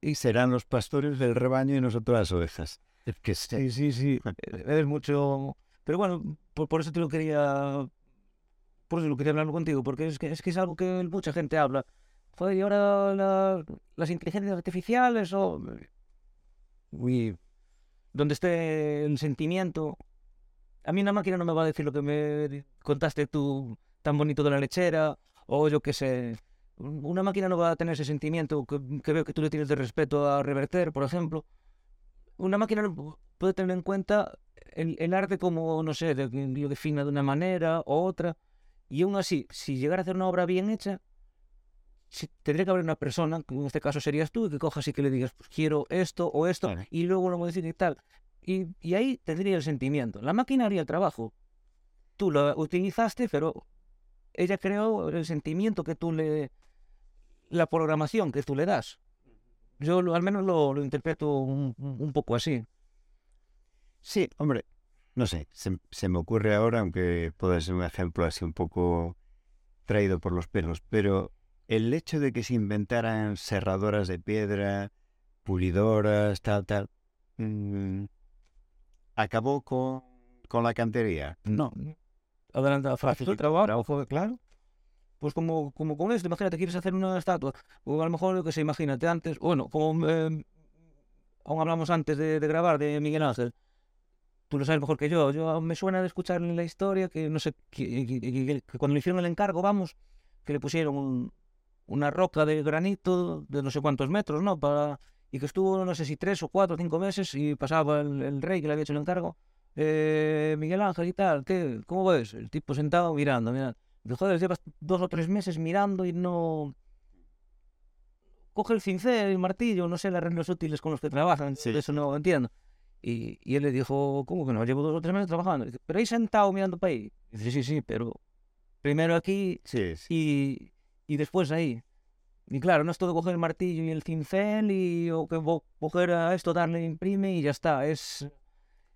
y serán los pastores del rebaño y nosotros las ovejas. Es que Sí, sí, sí. Es mucho... Pero bueno, por, por eso te lo quería... Por eso lo quería hablar contigo, porque es que es, que es algo que mucha gente habla. Joder, y ahora la- las inteligencias artificiales o... Uy, donde esté el sentimiento... A mí una máquina no me va a decir lo que me contaste tú tan bonito de la lechera, o yo qué sé... Una máquina no va a tener ese sentimiento que, que veo que tú le tienes de respeto a reverter, por ejemplo. Una máquina no puede tener en cuenta el, el arte como, no sé, lo defina de una manera o otra. Y aún así, si llegara a hacer una obra bien hecha, si- tendría que haber una persona, que en este caso serías tú, que cojas y que le digas, pues quiero esto o esto, y luego lo modifique y tal. Y, y ahí tendría el sentimiento. La máquina haría el trabajo. Tú lo utilizaste, pero ella creó el sentimiento que tú le... la programación que tú le das. Yo lo- al menos lo, lo interpreto un, poco así. Sí, hombre, no sé, se, se me ocurre ahora, aunque puede ser un ejemplo así un poco traído por los pelos, pero el hecho de que se inventaran serradoras de piedra, pulidoras, tal, tal, mm, acabó con, con la cantería. No. Adelanta fácil el trabajo, claro. Pues como, como con esto, imagínate, quieres hacer una estatua, o a lo mejor, lo que se imagínate antes, bueno, como eh, aún hablamos antes de, de grabar de Miguel Ángel, tú lo sabes mejor que yo, yo me suena de escuchar en la historia que, no sé, que, que- que- que cuando le hicieron el encargo, vamos, que le pusieron un- una roca de granito de no sé cuántos metros, ¿no? Para, y que estuvo, no sé si tres o cuatro o cinco meses y pasaba el, el rey que le había hecho el encargo eh, Miguel Ángel y tal, ¿qué? ¿Cómo ves? El tipo sentado mirando, mirando. Dice, joder, llevas dos o tres meses mirando y no... Coge el cincel, el martillo, no sé, las reglas útiles con los que trabajan, Sí. eso no lo entiendo. Y, y él le dijo, ¿cómo que no? Llevo dos o tres meses trabajando. Dice, pero ahí sentado mirando para ahí. Dice, sí, sí, pero primero aquí Sí, sí. y, y después ahí. Y claro, no es todo coger el martillo y el cincel y o que coger a esto, darle imprime y ya está. Es,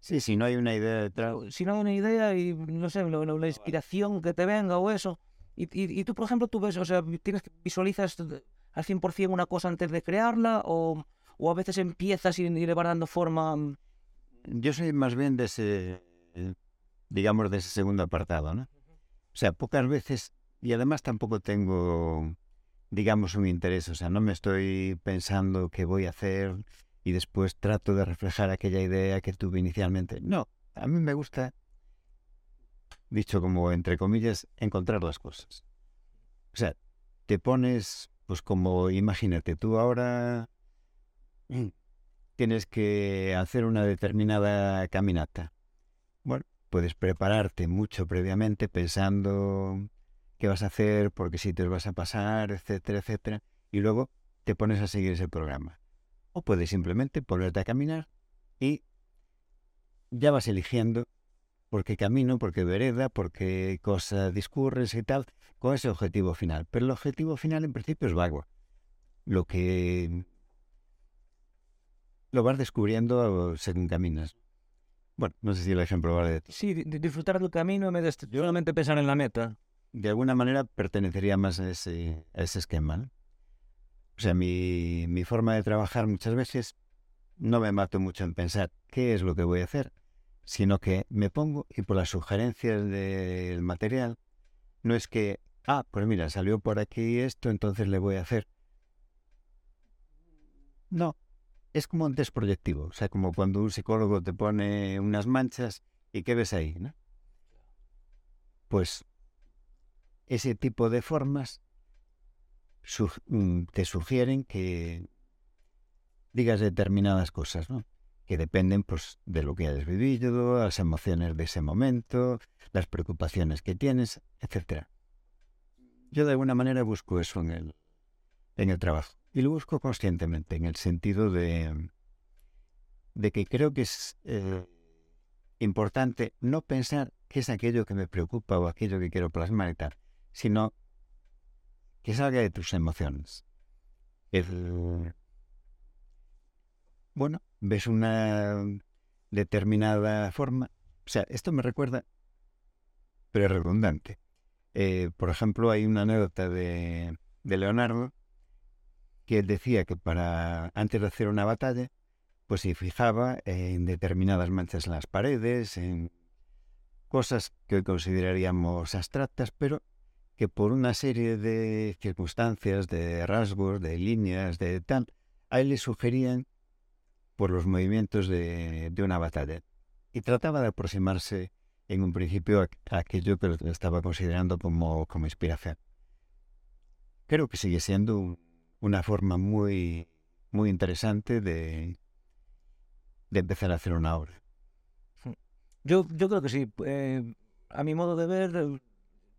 Sí, si no hay una idea detrás. Si no hay una idea y, no sé, lo- la inspiración que te venga o eso. Y, y- y tú, por ejemplo, tú ves, o sea, tienes que visualizas al 100% una cosa antes de crearla o, o a veces empiezas y, y le vas dando forma. mm, Yo soy más bien de ese, eh, digamos, de ese segundo apartado, ¿no? O sea, pocas veces, y además tampoco tengo, digamos, un interés, o sea, no me estoy pensando qué voy a hacer y después trato de reflejar aquella idea que tuve inicialmente. No, a mí me gusta, dicho como entre comillas, encontrar las cosas. O sea, te pones, pues como imagínate, tú ahora tienes que hacer una determinada caminata. Bueno, puedes prepararte mucho previamente pensando qué vas a hacer, por qué sitios vas a pasar, etcétera, etcétera, y luego te pones a seguir ese programa. O puedes simplemente ponerte a caminar y ya vas eligiendo por qué camino, por qué vereda, por qué cosa discurres y tal, con ese objetivo final. Pero el objetivo final en principio es vago. Lo que lo vas descubriendo según caminas. Bueno, no sé si el ejemplo vale de ti. Sí, di- di- disfrutar del camino en vez de solamente pensar en la meta. De alguna manera pertenecería más a ese, esquema. O sea, mi, mi forma de trabajar muchas veces no me mato mucho en pensar qué es lo que voy a hacer, sino que me pongo y por las sugerencias del material, no es que, ah, pues mira, salió por aquí esto, entonces le voy a hacer. No, es como un test proyectivo, o sea, como cuando un psicólogo te pone unas manchas y qué ves ahí, ¿no? Pues ese tipo de formas mm, te sugieren que digas determinadas cosas, ¿no? Que dependen pues, de lo que hayas vivido, las emociones de ese momento, las preocupaciones que tienes, etcétera. Yo de alguna manera busco eso en el, en el trabajo. Y lo busco conscientemente, en el sentido de, de que creo que es eh, importante no pensar qué es aquello que me preocupa o aquello que quiero plasmar y tal, sino que salga de tus emociones. Bueno, ves una determinada forma. O sea, esto me recuerda, pero es redundante. Eh, por ejemplo, hay una anécdota de, de Leonardo que él decía que para antes de hacer una batalla, pues se fijaba en determinadas manchas en las paredes, en cosas que hoy consideraríamos abstractas, pero que por una serie de circunstancias, de rasgos, de líneas, de tal, a él le sugerían por los movimientos de, de una batalla. Y trataba de aproximarse en un principio a, aquello que estaba considerando como, como inspiración. Creo que sigue siendo un- una forma muy, muy interesante de, de empezar a hacer una obra. Yo, yo creo que sí. eh, a mi modo de ver, eh,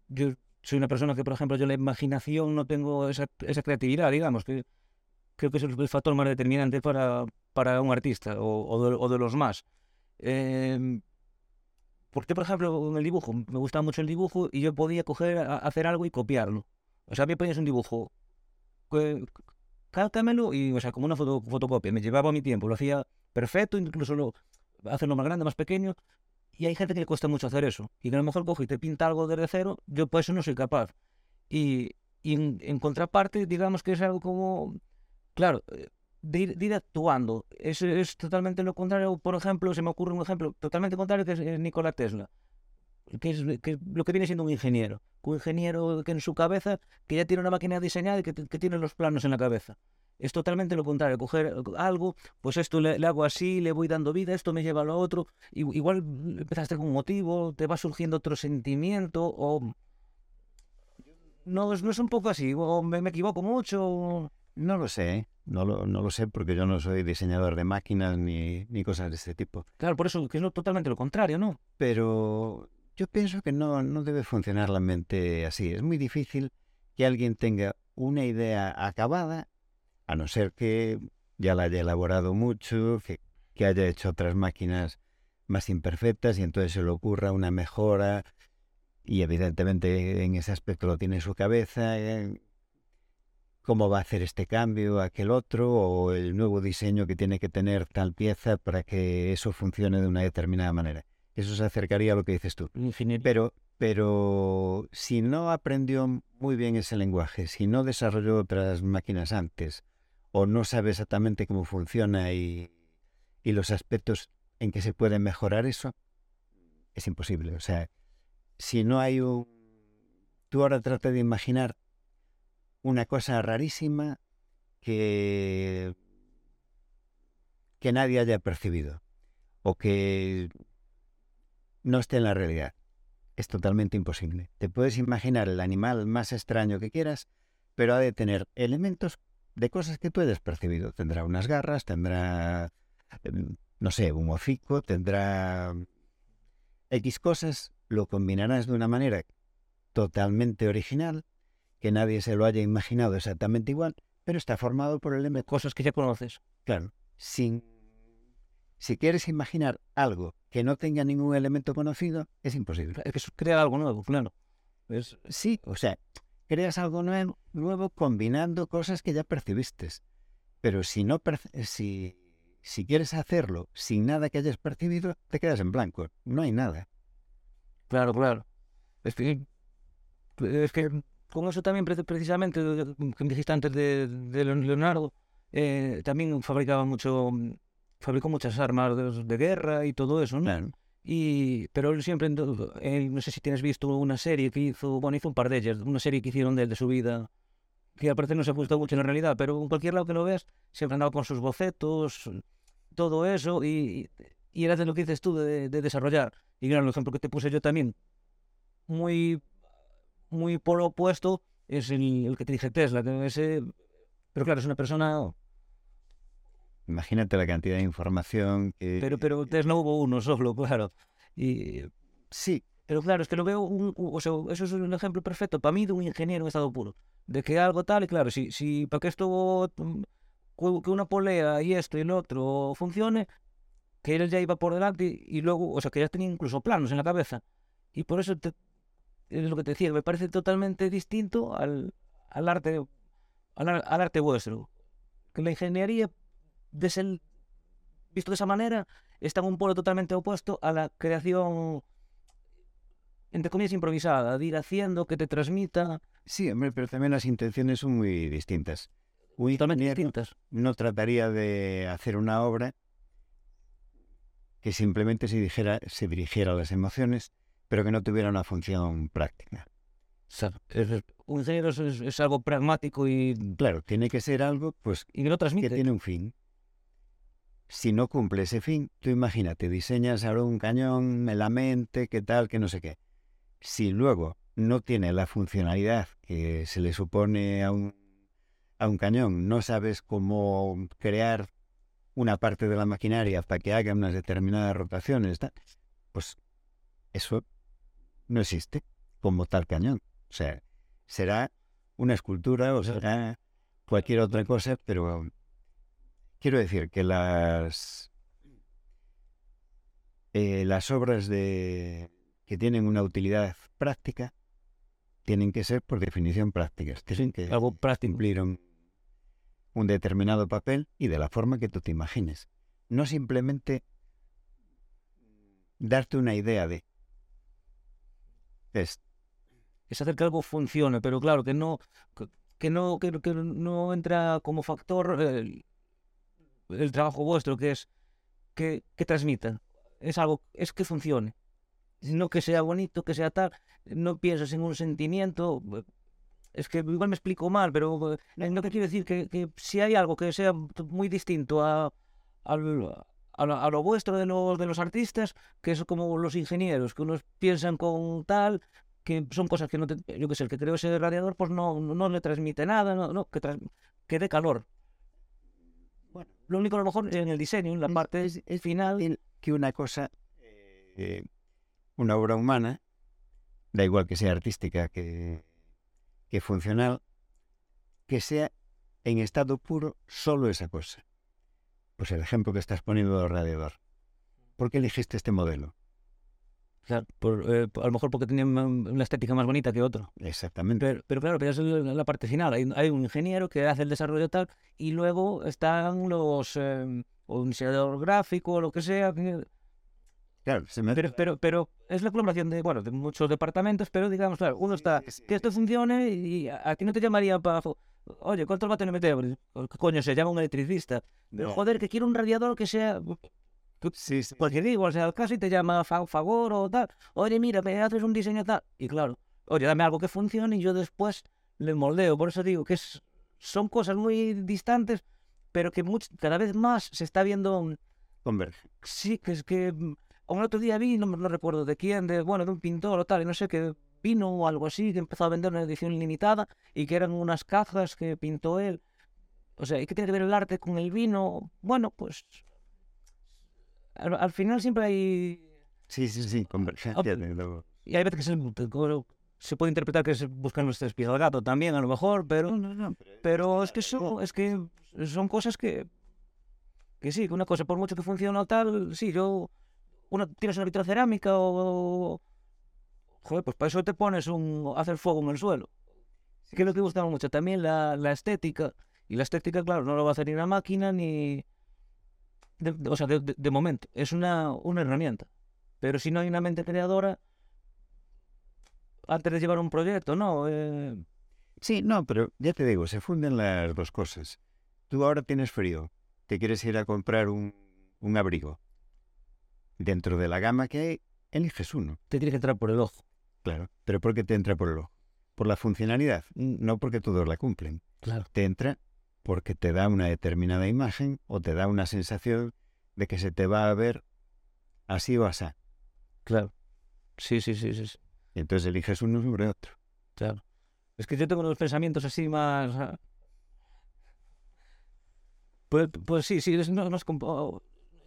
yo soy una persona que, por ejemplo, yo la imaginación no tengo esa, esa creatividad, digamos, que creo que es el, factor más determinante para, para un artista o, o de, o de los más. Eh, porque, por ejemplo, en el dibujo, me gustaba mucho el dibujo y yo podía coger, a- hacer algo y copiarlo. O sea, me ponías un dibujo, que- cálcamelo y, o sea, como una foto- fotocopia, me llevaba mi tiempo, lo hacía perfecto, incluso lo, hacerlo más grande, más pequeño, y hay gente que le cuesta mucho hacer eso. Y que a lo mejor coge y te pinta algo desde cero. Yo por eso no soy capaz. Y, y en, en contraparte, digamos que es algo como... Claro, eh, de ir, de ir actuando. Es, es totalmente lo contrario. Por ejemplo, se me ocurre un ejemplo totalmente contrario que es eh, Nikola Tesla. Que es, que es lo que viene siendo un ingeniero. Un ingeniero que en su cabeza, que ya tiene una máquina diseñada y que, que tiene los planos en la cabeza. Es totalmente lo contrario, coger algo, pues esto le, le hago así, le voy dando vida, esto me lleva a lo otro, igual empezaste con un motivo, te va surgiendo otro sentimiento, o no, es- no es un poco así, o me, me equivoco mucho, o- No lo sé, ¿eh? no lo, no lo sé porque yo no soy diseñador de máquinas ni, ni cosas de este tipo. claro, por eso que es lo, totalmente lo contrario, ¿no? Pero yo pienso que no, no debe funcionar la mente así. Es muy difícil que alguien tenga una idea acabada, a no ser que ya la haya elaborado mucho, que, que haya hecho otras máquinas más imperfectas y entonces se le ocurra una mejora y evidentemente en ese aspecto lo tiene en su cabeza. eh, cómo va a hacer este cambio, aquel otro, o el nuevo diseño que tiene que tener tal pieza para que eso funcione de una determinada manera. Eso se acercaría a lo que dices tú. Infinito. Pero, pero si no aprendió muy bien ese lenguaje, si no desarrolló otras máquinas antes, o no sabe exactamente cómo funciona y, y los aspectos en que se puede mejorar eso, es imposible. O sea, si no hay un... Tú ahora trata de imaginar una cosa rarísima que, que nadie haya percibido o que no esté en la realidad. Es totalmente imposible. Te puedes imaginar el animal más extraño que quieras, pero ha de tener elementos de cosas que tú hayas percibido. Tendrá unas garras, tendrá, em, no sé, un hocico, tendrá X cosas, lo combinarás de una manera totalmente original, que nadie se lo haya imaginado exactamente igual, pero está formado por elementos. Cosas que ya conoces. Claro, sin, si quieres imaginar algo que no tenga ningún elemento conocido, es imposible. Es que crea algo nuevo, claro. Es, Sí, o sea, creas algo nuevo, nuevo combinando cosas que ya percibiste. Pero si no perce- si, si quieres hacerlo sin nada que hayas percibido, te quedas en blanco. No hay nada. Claro, claro. Es que, es que con eso también, pre- precisamente, que me dijiste antes de, de Leon- Leonardo, eh, también fabricaba mucho, fabricó muchas armas de, de guerra y todo eso, ¿no? Claro. Y, pero él siempre, eh, no sé si tienes visto una serie que hizo, bueno, hizo un par de ellas, una serie que hicieron de él, de su vida, que al parecer no se ajustó mucho en la realidad, pero en cualquier lado que lo veas, siempre andaba con sus bocetos, todo eso, y, y era de lo que dices tú, de, de desarrollar. Y claro, el ejemplo que te puse yo también, muy, muy por opuesto, es el, el que te dije Tesla, ese, pero claro, es una persona, Imagínate la cantidad de información que... pero, pero Tesla hubo uno solo, claro. Y, Sí, Pero claro, es que lo veo, un- o sea, eso es un ejemplo perfecto para mí de un ingeniero en estado puro. De que algo tal, y claro, si, si para que esto, mm, que una polea y esto y el otro funcione, que él ya iba por delante y, y luego, o sea, que ya tenía incluso planos en la cabeza. Y por eso te- es lo que te decía, me parece totalmente distinto al, al arte al, al arte vuestro. Que la ingeniería, de el, visto de esa manera, está en un polo totalmente opuesto a la creación entre comillas, improvisada, de ir haciendo que te transmita sí, hombre, pero también las intenciones son muy distintas. Totalmente distintas. no trataría de hacer una obra que simplemente se, dijera, se dirigiera a las emociones, pero que no tuviera una función práctica. Un ingeniero es, algo pragmático y, Claro, tiene que ser algo pues y que tiene un fin. Si no cumple ese fin, tú imagínate, diseñas ahora un cañón en la mente, qué tal, que no sé qué. Si luego no tiene la funcionalidad que se le supone a un, a un cañón, no sabes cómo crear una parte de la maquinaria para que haga unas determinadas rotaciones, pues eso no existe como tal cañón. O sea, será una escultura o será cualquier otra cosa, pero quiero decir que las eh, las obras de que tienen una utilidad práctica tienen que ser por definición prácticas, tienen que Algo práctico. cumplir un, un determinado papel y de la forma que tú te imagines. No simplemente darte una idea de es Es hacer que algo funcione, pero claro, que no, que, que no, que, que no entra como factor el, el trabajo vuestro, que es que, que transmita. Es algo, es que funcione. No que sea bonito, que sea tal. No piensas en un sentimiento. Es que igual me explico mal, pero eh, lo que quiero decir que, que si hay algo que sea muy distinto a, a, lo, a lo vuestro de los, de los artistas, que es como los ingenieros, que unos piensan con tal, que son cosas que no te, yo que sé, el que creó ese radiador, pues no, no, no le transmite nada, no, no, que, que dé calor. Bueno, Lo único a lo mejor en el diseño, en la Es- parte es- es final, que una cosa, eh, una obra humana, da igual que sea artística que, que funcional, que sea en estado puro solo esa cosa. Pues el ejemplo que estás poniendo del radiador. ¿Por qué elegiste este modelo? Claro, por, eh, a lo mejor porque tenía una estética más bonita que otro. Exactamente. Pero, pero claro, pero es la, parte final. Hay, hay, un ingeniero que hace el desarrollo tal y luego están los... Eh, o un diseñador gráfico o lo que sea. Claro, se me... pero, pero, pero es la colaboración de, bueno, de muchos departamentos, pero digamos, claro, uno está, que esto funcione y aquí no te llamaría para, oye, ¿cuántos vatios le metemos? ¿Qué coño se llama un electricista? Pero No. joder, que quiero un radiador que sea, Sí, sí. cualquier día, igual sea el caso y te llama fa favor o tal. Oye, mira, me haces un diseño tal. Y claro, oye, dame algo que funcione y yo después le moldeo. Por eso digo que es, son cosas muy distantes, pero que much- cada vez más se está viendo Converge. Sí, que es que mm, un otro día vi, no, no recuerdo de quién, de bueno, de un pintor o tal, y no sé qué vino o algo así, que empezó a vender una edición limitada y que eran unas cajas que pintó él. O sea, ¿y qué tiene que ver el arte con el vino? Bueno, pues al, al final siempre hay Sí, sí, sí, convergencia. Ah, y hay veces que se, se puede interpretar que se buscan los tres pies al gato también, a lo mejor, pero pero es que son, es que son cosas que que sí, que una cosa por mucho que funcione o tal, sí, yo una tienes una vitrocerámica o joder, pues para eso te pones un hacer fuego en el suelo. Que es lo que gusta mucho también la, la estética y la estética, claro, no lo va a hacer ni una máquina ni de- o sea, de, momento, es una, una herramienta. Pero si no hay una mente creadora antes de llevar un proyecto, no, eh, Sí, no, pero ya te digo, se funden las dos cosas. Tú ahora tienes frío, te quieres ir a comprar un, un abrigo. Dentro de la gama que hay, eliges uno, te tiene que entrar por el ojo. claro. Pero ¿por qué te entra por el ojo? Por la funcionalidad, no porque todos la cumplen. Claro. Te entra porque te da una determinada imagen o te da una sensación de que se te va a ver así o así. Claro. Sí, sí, sí, sí, Y entonces eliges uno sobre otro. claro. Es que yo tengo unos pensamientos así más... ah, Pues, pues sí, sí, es, no, no es oh,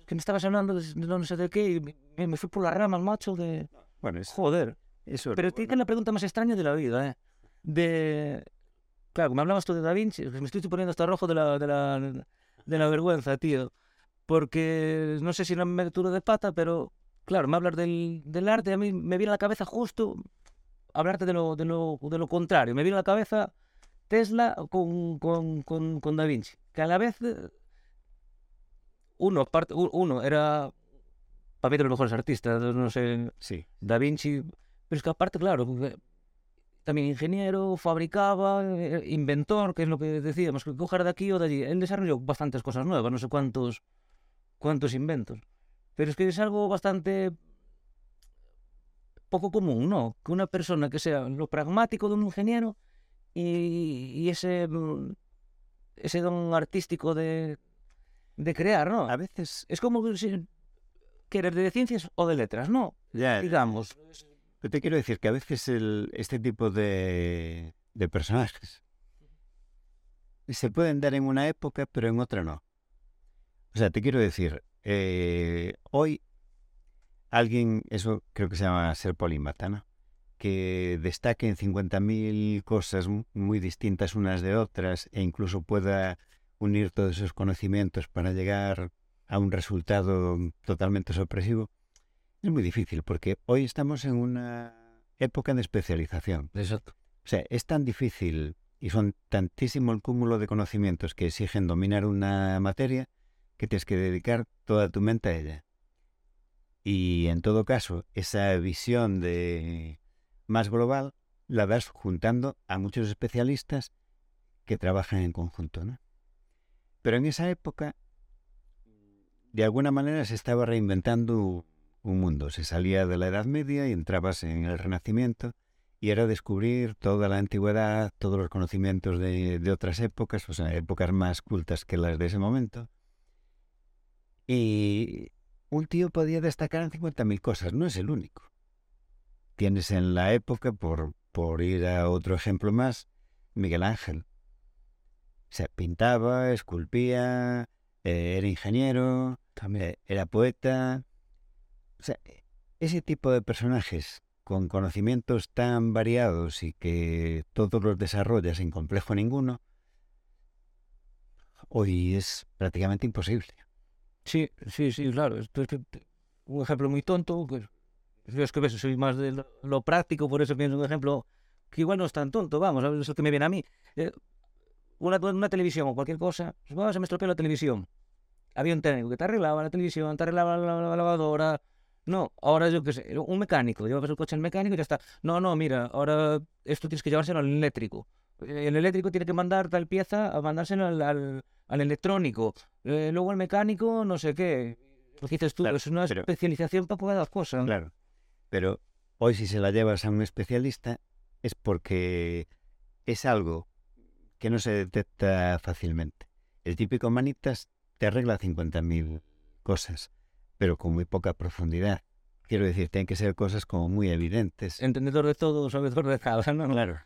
que me estabas hablando de no, sé de qué y me, me fui por las ramas, macho, de... Bueno, es, Joder. eso Pero tiene bueno. la pregunta más extraña de la vida, ¿eh? De... Claro, me hablabas tú de Da Vinci, me estoy poniendo hasta rojo de la, de la, de la vergüenza, tío. Porque no sé si no me meturo de pata, pero claro, me hablas del, del arte, a mí me viene a la cabeza justo hablarte de lo, de lo, de lo contrario. Me viene a la cabeza Tesla con, con, con, con Da Vinci. Que a la vez uno, aparte, u- uno era para mí de los mejores artistas, no sé, Sí, Da Vinci, pero es que aparte, claro, también ingeniero, fabricaba, eh, inventor, que es lo que decíamos, que coger de aquí o de allí. Él desarrolló bastantes cosas nuevas, no sé cuántos, cuántos inventos. Pero es que es algo bastante poco común, ¿no? Que una persona que sea lo pragmático de un ingeniero y, y ese, mm, ese don artístico de, de crear, ¿no? a veces Es como si que eres de ciencias o de letras, ¿no? ya Digamos. Yo te quiero decir que a veces este tipo de, personajes se pueden dar en una época, pero en otra no. O sea, te quiero decir, eh, hoy alguien, eso creo que se llama ser polímata, ¿no? Que destaque en 50.000 cosas mu- muy distintas unas de otras e incluso pueda unir todos esos conocimientos para llegar a un resultado totalmente sorpresivo. Es muy difícil porque hoy estamos en una época de especialización. Exacto. O sea, es tan difícil y son tantísimo el cúmulo de conocimientos que exigen dominar una materia que tienes que dedicar toda tu mente a ella. Y en todo caso, esa visión de más global la das juntando a muchos especialistas que trabajan en conjunto, ¿no? Pero en esa época, de alguna manera se estaba reinventando un mundo. Se salía de la Edad Media y entrabas en el Renacimiento y era descubrir toda la antigüedad, todos los conocimientos de, de otras épocas, o sea, épocas más cultas que las de ese momento. Y un tío podía destacar en 50.000 cosas, no es el único. Tienes en la época, por, por ir a otro ejemplo más, Miguel Ángel. O sea, pintaba, esculpía, eh, era ingeniero, También. eh, era poeta. O sea, ese tipo de personajes con conocimientos tan variados y que todos los desarrolla sin complejo ninguno, hoy es prácticamente imposible. Sí, sí, sí, claro. Esto es un ejemplo muy tonto, pues, Yo es que soy más de lo, práctico, por eso pienso un ejemplo que igual no es tan tonto, vamos, es el que me viene a mí. Eh, una, una televisión o cualquier cosa, oh, se me estropeó la televisión. Había un técnico que te arreglaba la televisión, te arreglaba la, la- la lavadora. No, ahora yo qué sé, un mecánico, llevas el coche al mecánico y ya está. No, no, mira, ahora esto tienes que llevárselo al eléctrico. Eh, El eléctrico tiene que mandar tal pieza a mandárselo al, al, al electrónico. Eh, luego el mecánico, no sé qué. Lo que dices tú, Claro, es una pero- especialización para cada cosa. Claro. Pero hoy si se la llevas a un especialista es porque es algo que no se detecta fácilmente. El típico manitas te arregla 50.000 cosas, pero con muy poca profundidad. Quiero decir, tienen que ser cosas como muy evidentes. Entendedor de todo, sabedor de nada, ¿no? Claro.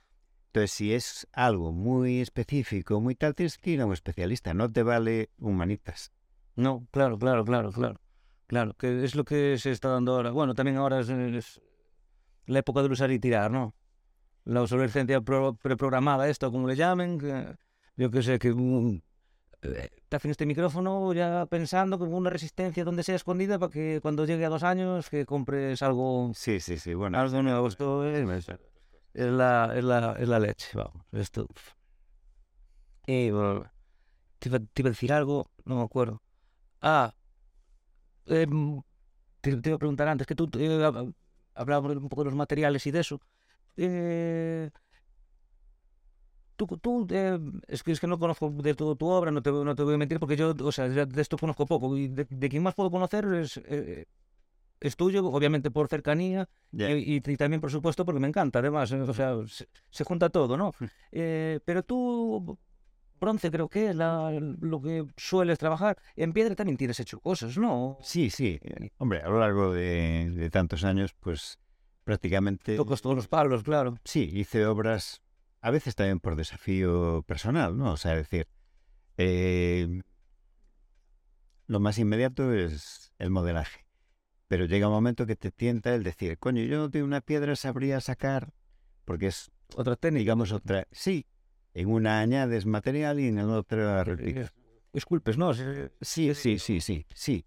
Entonces, si es algo muy específico, muy tal, tienes que ir a un especialista. No te vale un manitas. No, claro, claro, claro, claro. Claro, que es lo que se está dando ahora. Bueno, también ahora es, es la época de usar y tirar, ¿no? La obsolescencia pro- preprogramada, esto como le llamen, que yo que sé, que eh, te hacen este micrófono ya pensando con una resistencia donde sea escondida para que cuando llegue a dos años que compres algo, Sí, sí, sí. Bueno, algo nuevo. Esto es, es la, es, la, es la leche, vamos. Esto. Y bueno, te iba, te iba a decir algo, no me acuerdo. Ah, em, te, te iba a preguntar antes, que tú eh, hab- hablábamos un poco de los materiales y de eso. Eh, tú, tú eh, es, que, es que no conozco de todo tu obra, no te, no te voy a mentir, porque yo, o sea, de esto conozco poco. Y de, de quien más puedo conocer es, eh, es tuyo, obviamente por cercanía, ya. y, y- y también, por supuesto, porque me encanta, además, eh, o sea, se, se junta todo, ¿no? Eh, pero tú, bronce creo que es la, lo que sueles trabajar. En piedra también tienes hecho cosas, ¿no? Sí, sí. eh, Hombre, a lo largo de, de tantos años, pues prácticamente... Tocas todos los palos, claro. Sí, hice obras, a veces también por desafío personal, ¿no? O sea, es decir, eh, lo más inmediato es el modelaje. Pero llega un momento que te tienta el decir, coño, yo de una piedra sabría sacar, porque es, Otra técnica. digamos, otra... Sí, en una añades material y en la otra replicas. Esculpes, ¿no? Sí, Sí, sí, sí, sí, sí.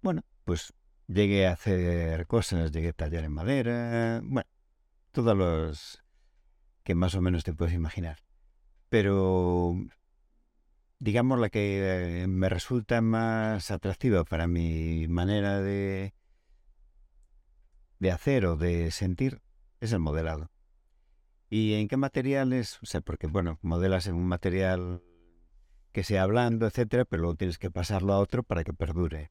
Bueno, pues llegué a hacer cosas, llegué a tallar en madera, bueno, todos los que más o menos te puedes imaginar. Pero, digamos, la que eh, me resulta más atractiva para mi manera de, de hacer o de sentir es el modelado. ¿Y en qué materiales? O sea, porque, bueno, modelas en un material que sea blando, etcétera, pero luego tienes que pasarlo a otro para que perdure.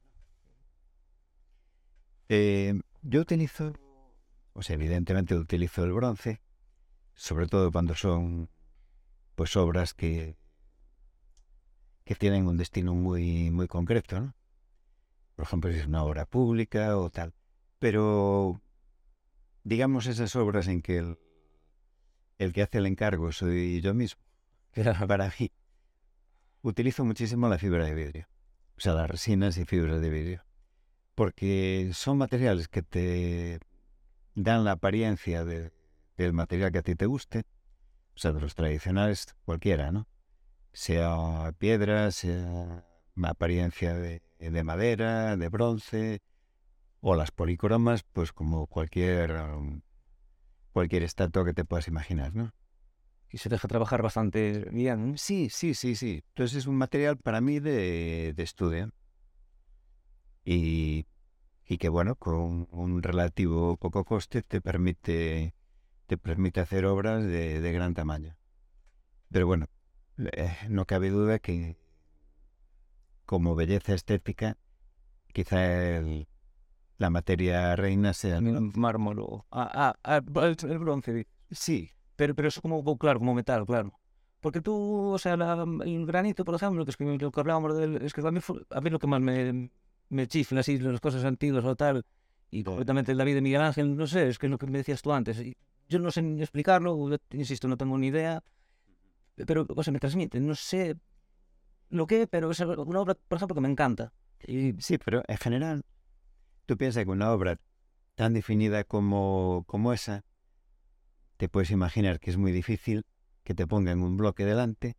Eh, yo utilizo, o sea, evidentemente utilizo el bronce, sobre todo cuando son pues obras que que tienen un destino muy muy concreto, ¿no? Por ejemplo, si es una obra pública o tal. Pero digamos esas obras en que el, el que hace el encargo soy yo mismo, para mí, utilizo muchísimo la fibra de vidrio. O sea, las resinas y fibras de vidrio. Porque son materiales que te dan la apariencia de- del material que a ti te guste. O sea, de los tradicionales, cualquiera, ¿no? Sea piedra, sea una apariencia de, de madera, de bronce, o las policromas, pues como cualquier, um, cualquier estatua que te puedas imaginar, ¿no? Y se deja trabajar bastante bien. Sí, sí, sí, sí. Entonces es un material para mí de, de estudio. Y, y que bueno, con un relativo poco coste te permite, te permite hacer obras de, de gran tamaño. Pero bueno, eh, no cabe duda que como belleza estética, quizá el- la materia reina sea... el. Mármol o... Ah, ah, ah, el, bronce. Sí, Pero, pero eso como, claro, como metal, claro. Porque tú, o sea, la- el granito, por ejemplo, que es que lo que hablábamos del... Es que a mí, fue- a mí lo que más me, me chifla, así, las cosas antiguas o tal, y completamente la vida de Miguel Ángel, no sé, es que es lo que me decías tú antes. y yo no sé ni explicarlo, yo insisto, no tengo ni idea, pero, o sea, me transmite, no sé lo que, pero es una obra, por ejemplo, que me encanta. Y Sí, pero en general, tú piensas que una obra tan definida como, como esa, te puedes imaginar que es muy difícil que te pongan un bloque delante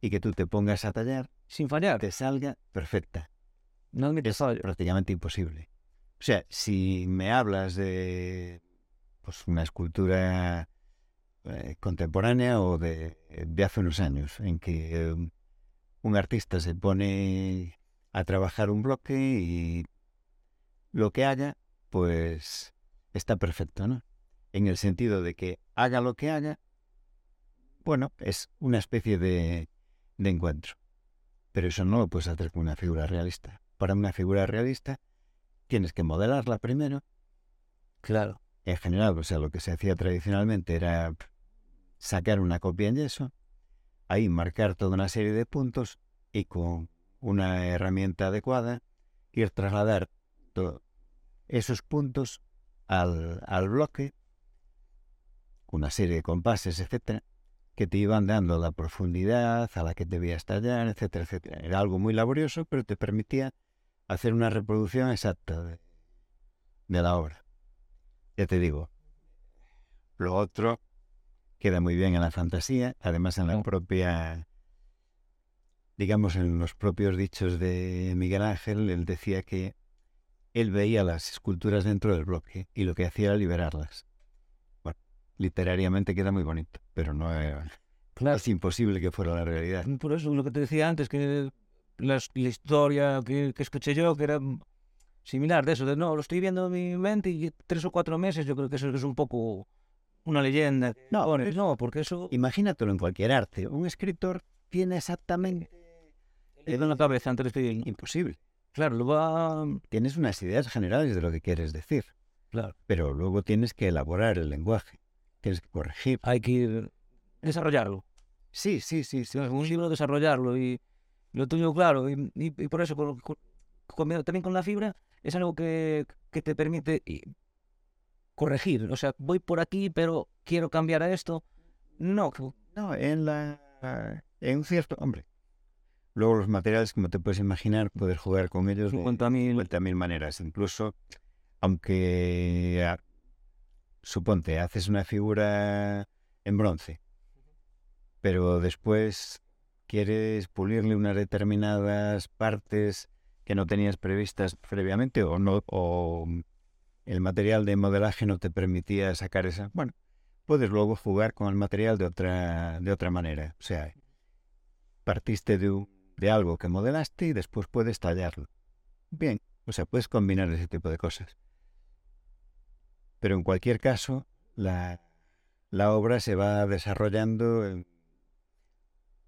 y que tú te pongas a tallar, sin fallar, te salga perfecta. no Es fallo. prácticamente imposible. O sea, si me hablas de pues, una escultura eh, contemporánea o de, hace unos años, en que un artista se pone a trabajar un bloque y lo que haga, pues está perfecto, ¿no? En el sentido de que haga lo que haga, bueno, es una especie de encuentro. Pero eso no lo puedes hacer con una figura realista. Para una figura realista tienes que modelarla primero. Claro. En general, o sea, lo que se hacía tradicionalmente era sacar una copia en yeso, ahí marcar toda una serie de puntos y con una herramienta adecuada ir trasladar esos puntos al, al bloque, una serie de compases, etcétera, que te iban dando la profundidad a la que debía estallar, etcétera, etcétera. Era algo muy laborioso, pero te permitía hacer una reproducción exacta de la obra. Ya te digo, lo otro queda muy bien en la fantasía, además en la propia, digamos, en los propios dichos de Miguel Ángel, él decía que él veía las esculturas dentro del bloque y lo que hacía era liberarlas. Bueno, literariamente queda muy bonito, pero no era, Claro. es imposible que fuera la realidad. Por eso, lo que te decía antes, que la, la historia que, que, escuché yo, que era similar de eso, de no, lo estoy viendo en mi mente y tres o cuatro meses, yo creo que eso es un poco una leyenda. No, pones, no, porque eso... Imagínatelo en cualquier arte. Un escritor tiene exactamente... En la cabeza antes de. Imposible. Claro, lo va... Tienes unas ideas generales de lo que quieres decir. Claro. Pero luego tienes que elaborar el lenguaje. Tienes que corregir. Hay que ir desarrollarlo. Sí, sí, sí. sí. Un libro desarrollarlo y lo tuyo, claro. Y, y, y por eso, con, con, también con la fibra, es algo que, que te permite corregir. O sea, voy por aquí, pero quiero cambiar a esto. No. No, en la... En un cierto... Hombre, Luego los materiales, como te puedes imaginar, puedes jugar con ellos de 50.000 mil maneras. Incluso, aunque, a, suponte, haces una figura en bronce, pero después quieres pulirle unas determinadas partes que no tenías previstas previamente o no o el material de modelaje no te permitía sacar esa. Bueno, puedes luego jugar con el material de otra de otra manera. O sea, partiste de de algo que modelaste y después puedes tallarlo. Bien, o sea, puedes combinar ese tipo de cosas. Pero en cualquier caso, la, la obra se va desarrollando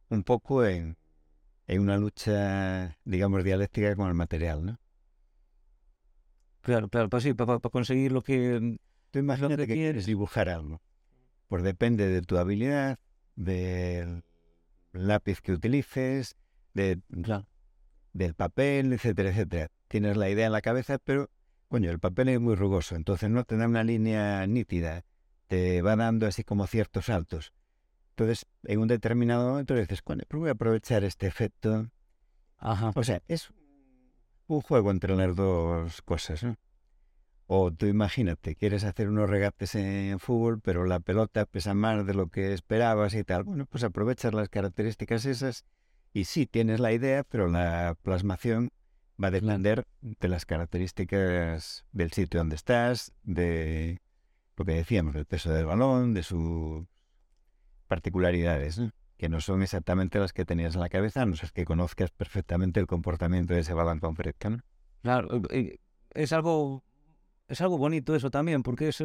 un poco en, en, una lucha, digamos, dialéctica con el material, ¿no? Claro, claro, pues sí, para, para conseguir lo que... Tú imagínate que, que quieres dibujar algo. Pues depende de tu habilidad, del lápiz que utilices, de, claro. del papel, etcétera, etcétera. Tienes la idea en la cabeza, pero, coño, el papel es muy rugoso, entonces no te da una línea nítida, te va dando así como ciertos saltos. Entonces, en un determinado momento dices, coño, pues voy a aprovechar este efecto. Ajá. O sea, es un juego entre las dos cosas, ¿no? O tú imagínate, quieres hacer unos regates en fútbol, pero la pelota pesa más de lo que esperabas y tal. Bueno, pues aprovechas las características esas y sí, tienes la idea, pero la plasmación va a depender de las características del sitio donde estás, de lo que decíamos, del peso del balón, de sus particularidades, que no son exactamente las que tenías en la cabeza, a no ser que conozcas perfectamente el comportamiento de ese balón concreto. Claro, es algo, es algo bonito eso también, porque es,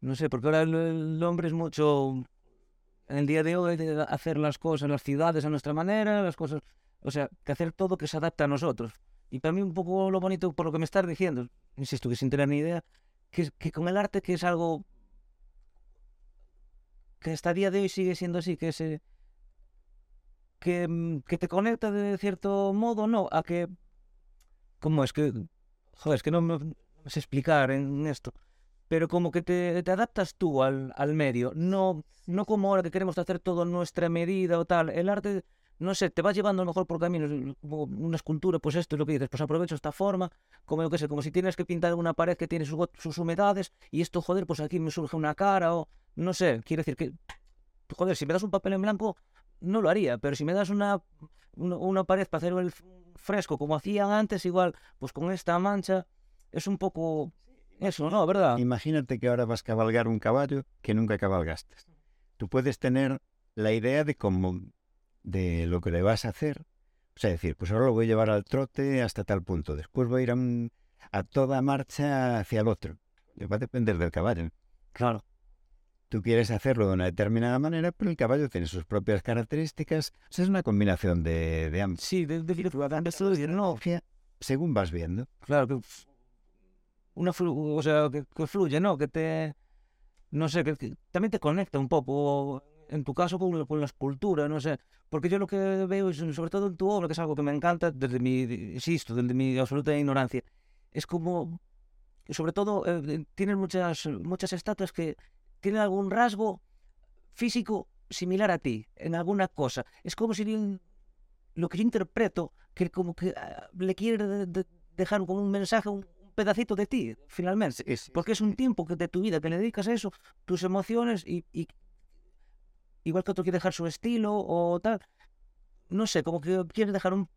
no sé, porque ahora el, el hombre es mucho en el día de hoy hacer las cosas, las ciudades a nuestra manera, las cosas, o sea, que hacer todo que se adapte a nosotros. Y para mí un poco lo bonito, por lo que me estás diciendo, insisto, que sin tener ni idea, que, que con el arte que es algo que hasta día de hoy sigue siendo así, que se que, que te conecta de cierto modo, no, a que ¿cómo es que joder, es que no me, sé explicar en esto pero como que te, te adaptas tú al, al, medio, no, no como ahora que queremos hacer todo nuestra medida o tal. El arte, no sé, te vas llevando mejor por caminos, una escultura, pues esto es lo que dices, pues aprovecho esta forma, como yo que sé, como si tienes que pintar una pared que tiene sus, sus humedades y esto, joder, pues aquí me surge una cara o no sé, quiere decir que, joder, si me das un papel en blanco, no lo haría, pero si me das una, una, una pared para hacer el fresco como hacían antes, igual, pues con esta mancha es un poco eso, ¿no? ¿Verdad? Imagínate que ahora vas a cabalgar un caballo que nunca cabalgaste. Tú puedes tener la idea de cómo, de lo que le vas a hacer. O sea, decir, pues ahora lo voy a llevar al trote hasta tal punto. Después voy a ir a, un- a toda marcha hacia el otro. Va a depender del caballo. Claro. Tú quieres hacerlo de una determinada manera, pero el caballo tiene sus propias características. O sea, es una combinación de, de ambos. Sí, de, de, de- no, Según vas viendo. claro, que una flu- o sea, que, que fluye, ¿no? Que te, no sé, que, que también te conecta un poco, en tu caso con, con la escultura, no sé, porque yo lo que veo, es, sobre todo en tu obra, que es algo que me encanta, desde mi, insisto, desde mi absoluta ignorancia, es como, sobre todo, eh, tienen muchas, muchas estatuas que tienen algún rasgo físico similar a ti, en alguna cosa. Es como si lo que yo interpreto, que como que ah, le quiere de- de- dejar como un mensaje, un, pedacito de ti, finalmente. Porque es un tiempo que de tu vida que le dedicas a eso, tus emociones y, y igual que otro quiere dejar su estilo o tal, no sé, como que quieres dejar un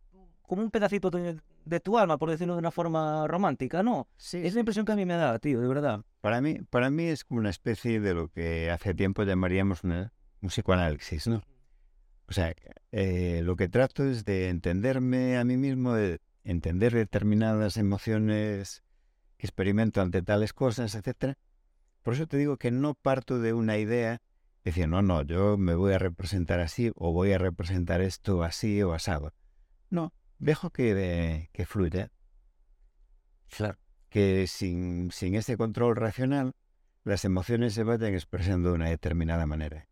como un pedacito de, de tu alma, por decirlo de una forma romántica, ¿no? Sí, Es la impresión que a mí me da, tío, de verdad. Para mí, para mí es como una especie de lo que hace tiempo llamaríamos una- un psicoanálisis, ¿no? O sea, eh, lo que trato es de entenderme a mí mismo, de entender determinadas emociones que experimento ante tales cosas, etcétera. Por eso te digo que no parto de una idea, decir, no, no, yo me voy a representar así, o voy a representar esto así o asado. No, dejo que, de- que fluya Claro. que sin, sin ese control racional las emociones se vayan expresando de una determinada manera.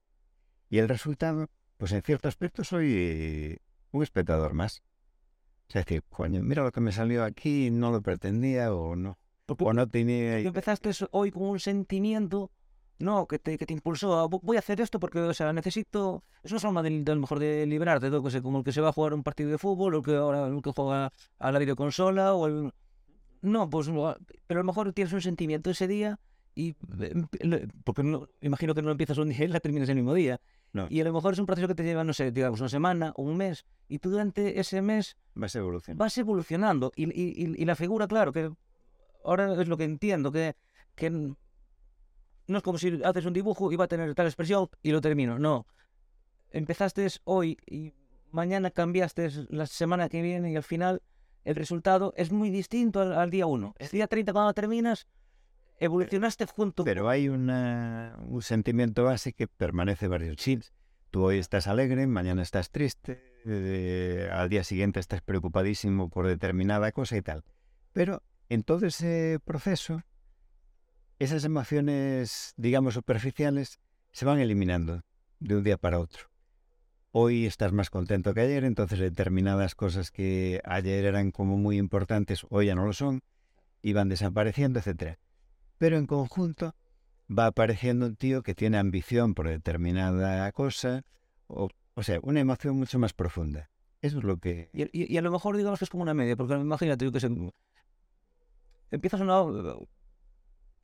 Y el resultado, pues en cierto aspecto soy un espectador más. Es decir, coño, mira lo que me salió aquí, no lo pretendía o no. O no tenía... tú empezaste hoy con un sentimiento, no, que te, que te impulsó a "Vo- voy a hacer esto porque, o sea, necesito. Es una forma de, de a lo mejor de liberarte, de, sé, como el que se va a jugar un partido de fútbol, o el que ahora el que juega a la videoconsola, o el. No, pues, pero a lo mejor tienes un sentimiento ese día y. eh, Porque no, imagino que no lo empiezas un día y la terminas el mismo día. No. Y a lo mejor es un proceso que te lleva, no sé, digamos, una semana o un mes, y tú durante ese mes Vas evolucionando. vas evolucionando. Y, y- y- y la figura, claro, que ahora es lo que entiendo, que, que no es como si haces un dibujo y va a tener tal expresión y lo termino. No. Empezaste hoy y mañana cambiaste la semana que viene y al final el resultado es muy distinto al, al día 1. El día 30 cuando terminas, evolucionaste junto Pero hay una- un sentimiento base que permanece varios días. Tú hoy estás alegre, mañana estás triste, eh, al día siguiente estás preocupadísimo por determinada cosa y tal. Pero en todo ese proceso, esas emociones, digamos, superficiales, se van eliminando de un día para otro. Hoy estás más contento que ayer, entonces determinadas cosas que ayer eran como muy importantes, hoy ya no lo son, y van desapareciendo, etcétera. Pero en conjunto va apareciendo un tío que tiene ambición por determinada cosa, o, sea, una emoción mucho más profunda. Eso es lo que... Y, y- a lo mejor digamos que es como una media, porque imagínate, yo que sé, empiezas una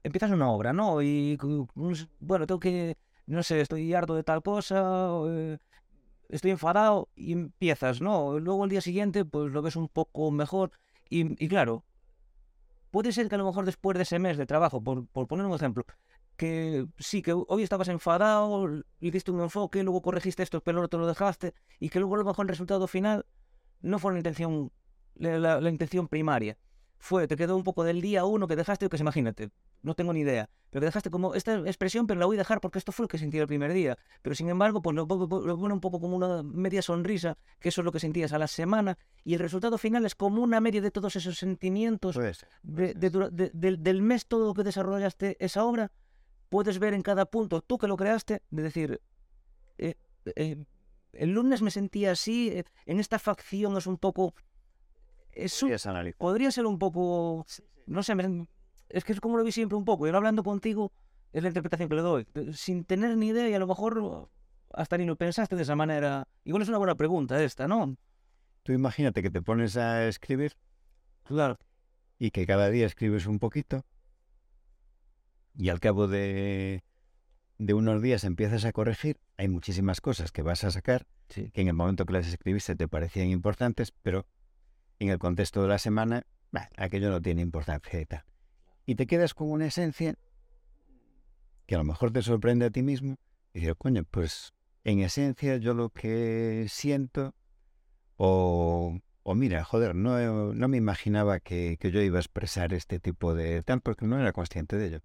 empiezas una obra, ¿no? Y bueno, tengo que, no sé, estoy harto de tal cosa, o, eh, estoy enfadado y empiezas, ¿no? Luego al día siguiente, pues lo ves un poco mejor y, claro, puede ser que a lo mejor después de ese mes de trabajo, por, por poner un ejemplo, que sí, que hoy estabas enfadado, le hiciste un enfoque, luego corregiste esto, pero te lo dejaste, y que luego a lo mejor el resultado final no fue la intención, primaria. Fue, te quedó un poco del día uno que dejaste, que se imagínate, no tengo ni idea, pero que dejaste como esta expresión, pero la voy a dejar porque esto fue lo que sentí el primer día. Pero sin embargo, pues lo, pone un poco como una media sonrisa, que eso es lo que sentías a la semana, y el resultado final es como una media de todos esos sentimientos de- de de- del- del mes todo lo que desarrollaste esa obra, puedes ver en cada punto, tú que lo creaste, de decir, eh, eh, el lunes me sentía así, eh, en esta facción es un poco... Es un- podría ser un poco... No sé, me- es que es como lo vi siempre un poco, y ahora hablando contigo es la interpretación que le doy, de- sin tener ni idea y a lo mejor hasta ni lo pensaste de esa manera. Igual es una buena pregunta esta, ¿no? Tú imagínate que te pones a escribir Claro. y que cada día escribes un poquito y al cabo de, de unos días empiezas a corregir. Hay muchísimas cosas que vas a sacar Sí. que en el momento que las escribiste te parecían importantes, pero en el contexto de la semana bah, aquello no tiene importancia y tal. Y te quedas con una esencia que a lo mejor te sorprende a ti mismo y dices, coño, pues en esencia yo lo que siento o, o mira, joder, no, no me imaginaba que, que yo iba a expresar este tipo de tal porque no era consciente de ello.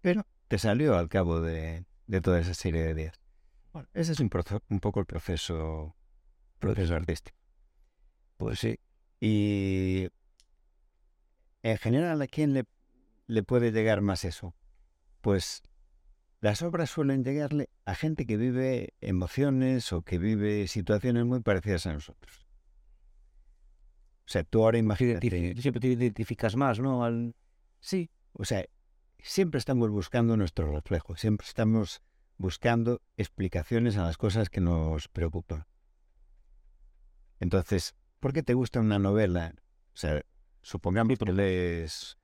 Pero te salió al cabo de, de toda esa serie de días. Bueno, ese es un, proce- un poco el proceso, proceso artístico. Pues sí. Y en general, ¿a quién le, le puede llegar más eso? Pues las obras suelen llegarle a gente que vive emociones o que vive situaciones muy parecidas a nosotros. O sea, tú ahora Te imagínate, siempre te identificas más, ¿no? Al... sí, o sea, siempre estamos buscando nuestro reflejo, siempre estamos buscando explicaciones a las cosas que nos preocupan. Entonces, ¿por qué te gusta una novela? O sea, supongamos que lees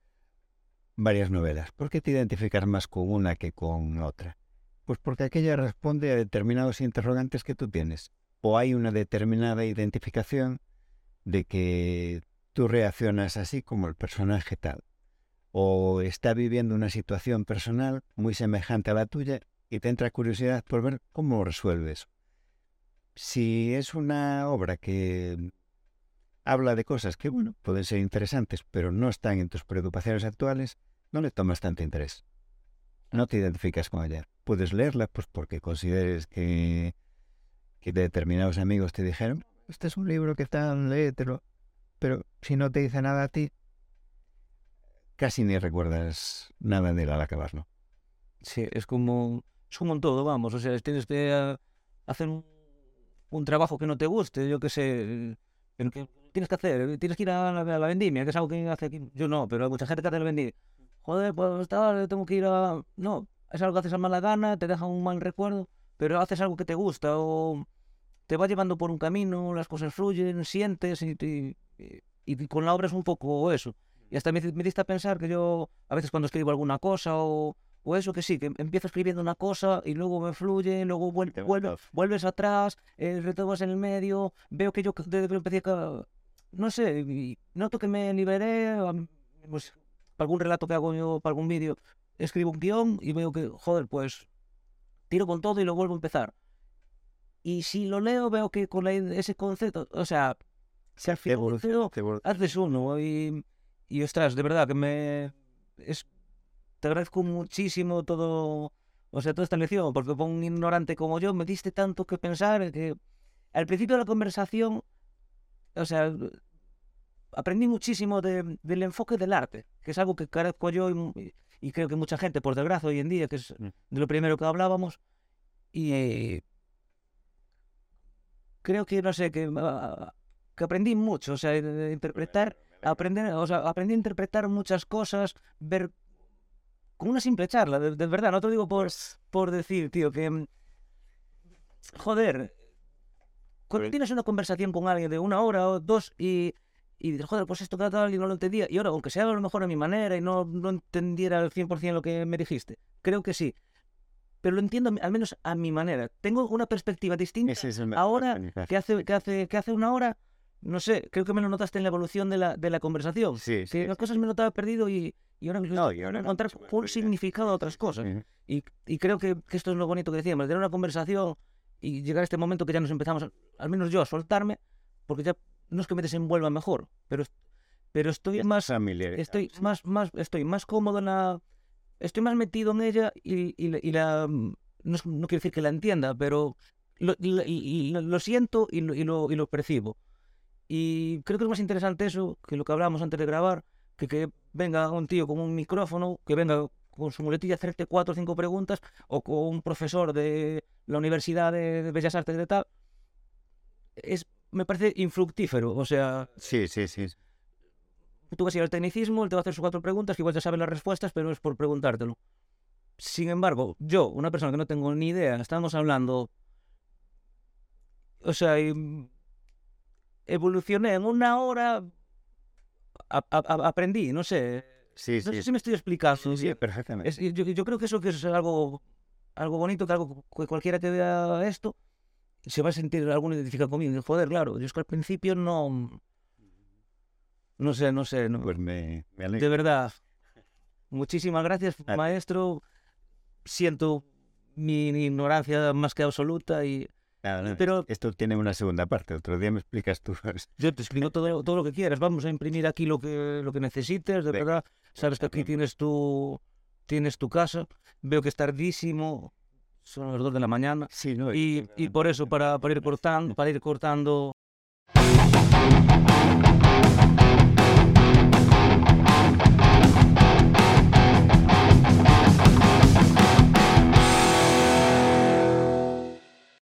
varias novelas. ¿Por qué te identificas más con una que con otra? Pues porque aquella responde a determinados interrogantes que tú tienes. O hay una determinada identificación de que tú reaccionas así como el personaje tal. O está viviendo una situación personal muy semejante a la tuya y te entra curiosidad por ver cómo resuelves. Si es una obra que habla de cosas que, bueno, pueden ser interesantes, pero no están en tus preocupaciones actuales, no le tomas tanto interés. No te identificas con ella. Puedes leerla, pues porque consideres que, que determinados amigos te dijeron, este es un libro que tal, léetelo. Pero si no te dice nada a ti, casi ni recuerdas nada de él al acabarlo. Sí, es como, es como en todo, vamos. O sea, tienes que eh, hacer un, un trabajo que no te guste, yo qué sé, en que tienes que hacer, tienes que ir a la, a la vendimia, que es algo que hace aquí. Yo no, pero hay mucha gente que hace la vendimia. Joder, pues tal, tengo que ir a. No, es algo que haces a mala gana, te deja un mal recuerdo, pero haces algo que te gusta o te va llevando por un camino, las cosas fluyen, sientes y, y, y- con la obra es un poco eso. Y hasta me, me diste a pensar que yo, a veces cuando escribo alguna cosa o, o eso, que sí, que empiezo escribiendo una cosa y luego me fluye, luego vuel- vuelve. vuelves atrás, eh, retomas en el medio, veo que yo desde que empecé a... No sé, noto que me liberé, pues para algún relato que hago yo, para algún vídeo, escribo un guion y veo que, joder, pues tiro con todo y lo vuelvo a empezar. Y si lo leo, veo que con la- ese concepto, o sea, si al final haces uno y, y ostras, de verdad que me es te agradezco muchísimo todo, o sea, toda esta lección, porque por un ignorante como yo me diste tanto que pensar que al principio de la conversación, o sea, aprendí muchísimo de- del enfoque del arte, que es algo que carezco yo y, y creo que mucha gente, por desgracia, hoy en día, que es Mm. de lo primero que hablábamos, y eh, creo que, no sé, que, ah, que aprendí mucho, o sea, de, interpretar, aprender, o sea, aprendí a interpretar muchas cosas, ver con una simple charla, de, de verdad, no te lo digo por, por decir, tío, que joder, cuando tienes una conversación con alguien de una hora o dos y, y dices, joder, pues esto que tal y no lo entendía, y ahora, aunque sea a lo mejor a mi manera y no, no entendiera al 100% lo que me dijiste, creo que sí, pero lo entiendo al menos a mi manera. Tengo una perspectiva distinta es ahora que hace, que hace, que hace una hora, no sé, creo que me lo notaste en la evolución de la, de la conversación. Sí, que sí, las sí. cosas me notaba perdido y, y ahora No, y ahora no, encontrar me un significado a otras cosas. Ujú. Y, y creo que, que esto es lo bonito que decíamos, tener una conversación y llegar a este momento que ya nos empezamos, a- al menos yo, a soltarme, porque ya no es que me desenvuelva mejor, pero, pero estoy más, familiar. estoy más, más, estoy más cómodo en la, estoy más metido en ella y, y, la- y la, no, es- no quiero decir que la entienda, pero lo- lo siento y lo, y, lo, y lo percibo. Y creo que es más interesante eso que lo que hablábamos antes de grabar, que que venga un tío con un micrófono, que venga con su muletilla a hacerte cuatro o cinco preguntas, o con un profesor de la Universidad de Bellas Artes de tal. Es, me parece infructífero, o sea, Sí, sí, sí. tú vas a ir al tecnicismo, él te va a hacer sus cuatro preguntas, que igual ya sabe las respuestas, pero es por preguntártelo. Sin embargo, yo, una persona que no tengo ni idea, estamos hablando. O sea, evolucioné en una hora. a- a- a- aprendí, no sé. Sí, No sí. sé si me estoy explicando. Sí, sí, perfectamente. Es- yo, yo creo que eso que es algo, algo bonito, que algo que cualquiera que vea esto se va a sentir alguno identificado conmigo. Y, Joder, claro, yo es que al principio no. No sé, no sé. No. Pues me, me De verdad. Muchísimas gracias, Ah. maestro. Siento mi ignorancia más que absoluta y Nada, nada. pero- Esto tiene una segunda parte. Otro día me explicas tú. yo te explico todo, todo lo que quieras. Vamos a imprimir aquí lo que, lo que necesites, de Venga. verdad. Sabes que aquí tienes tu, tienes tu casa, veo que es tardísimo, son las 2 de la mañana. Sí, no, y, y por eso, para ir cortando, para ir cortando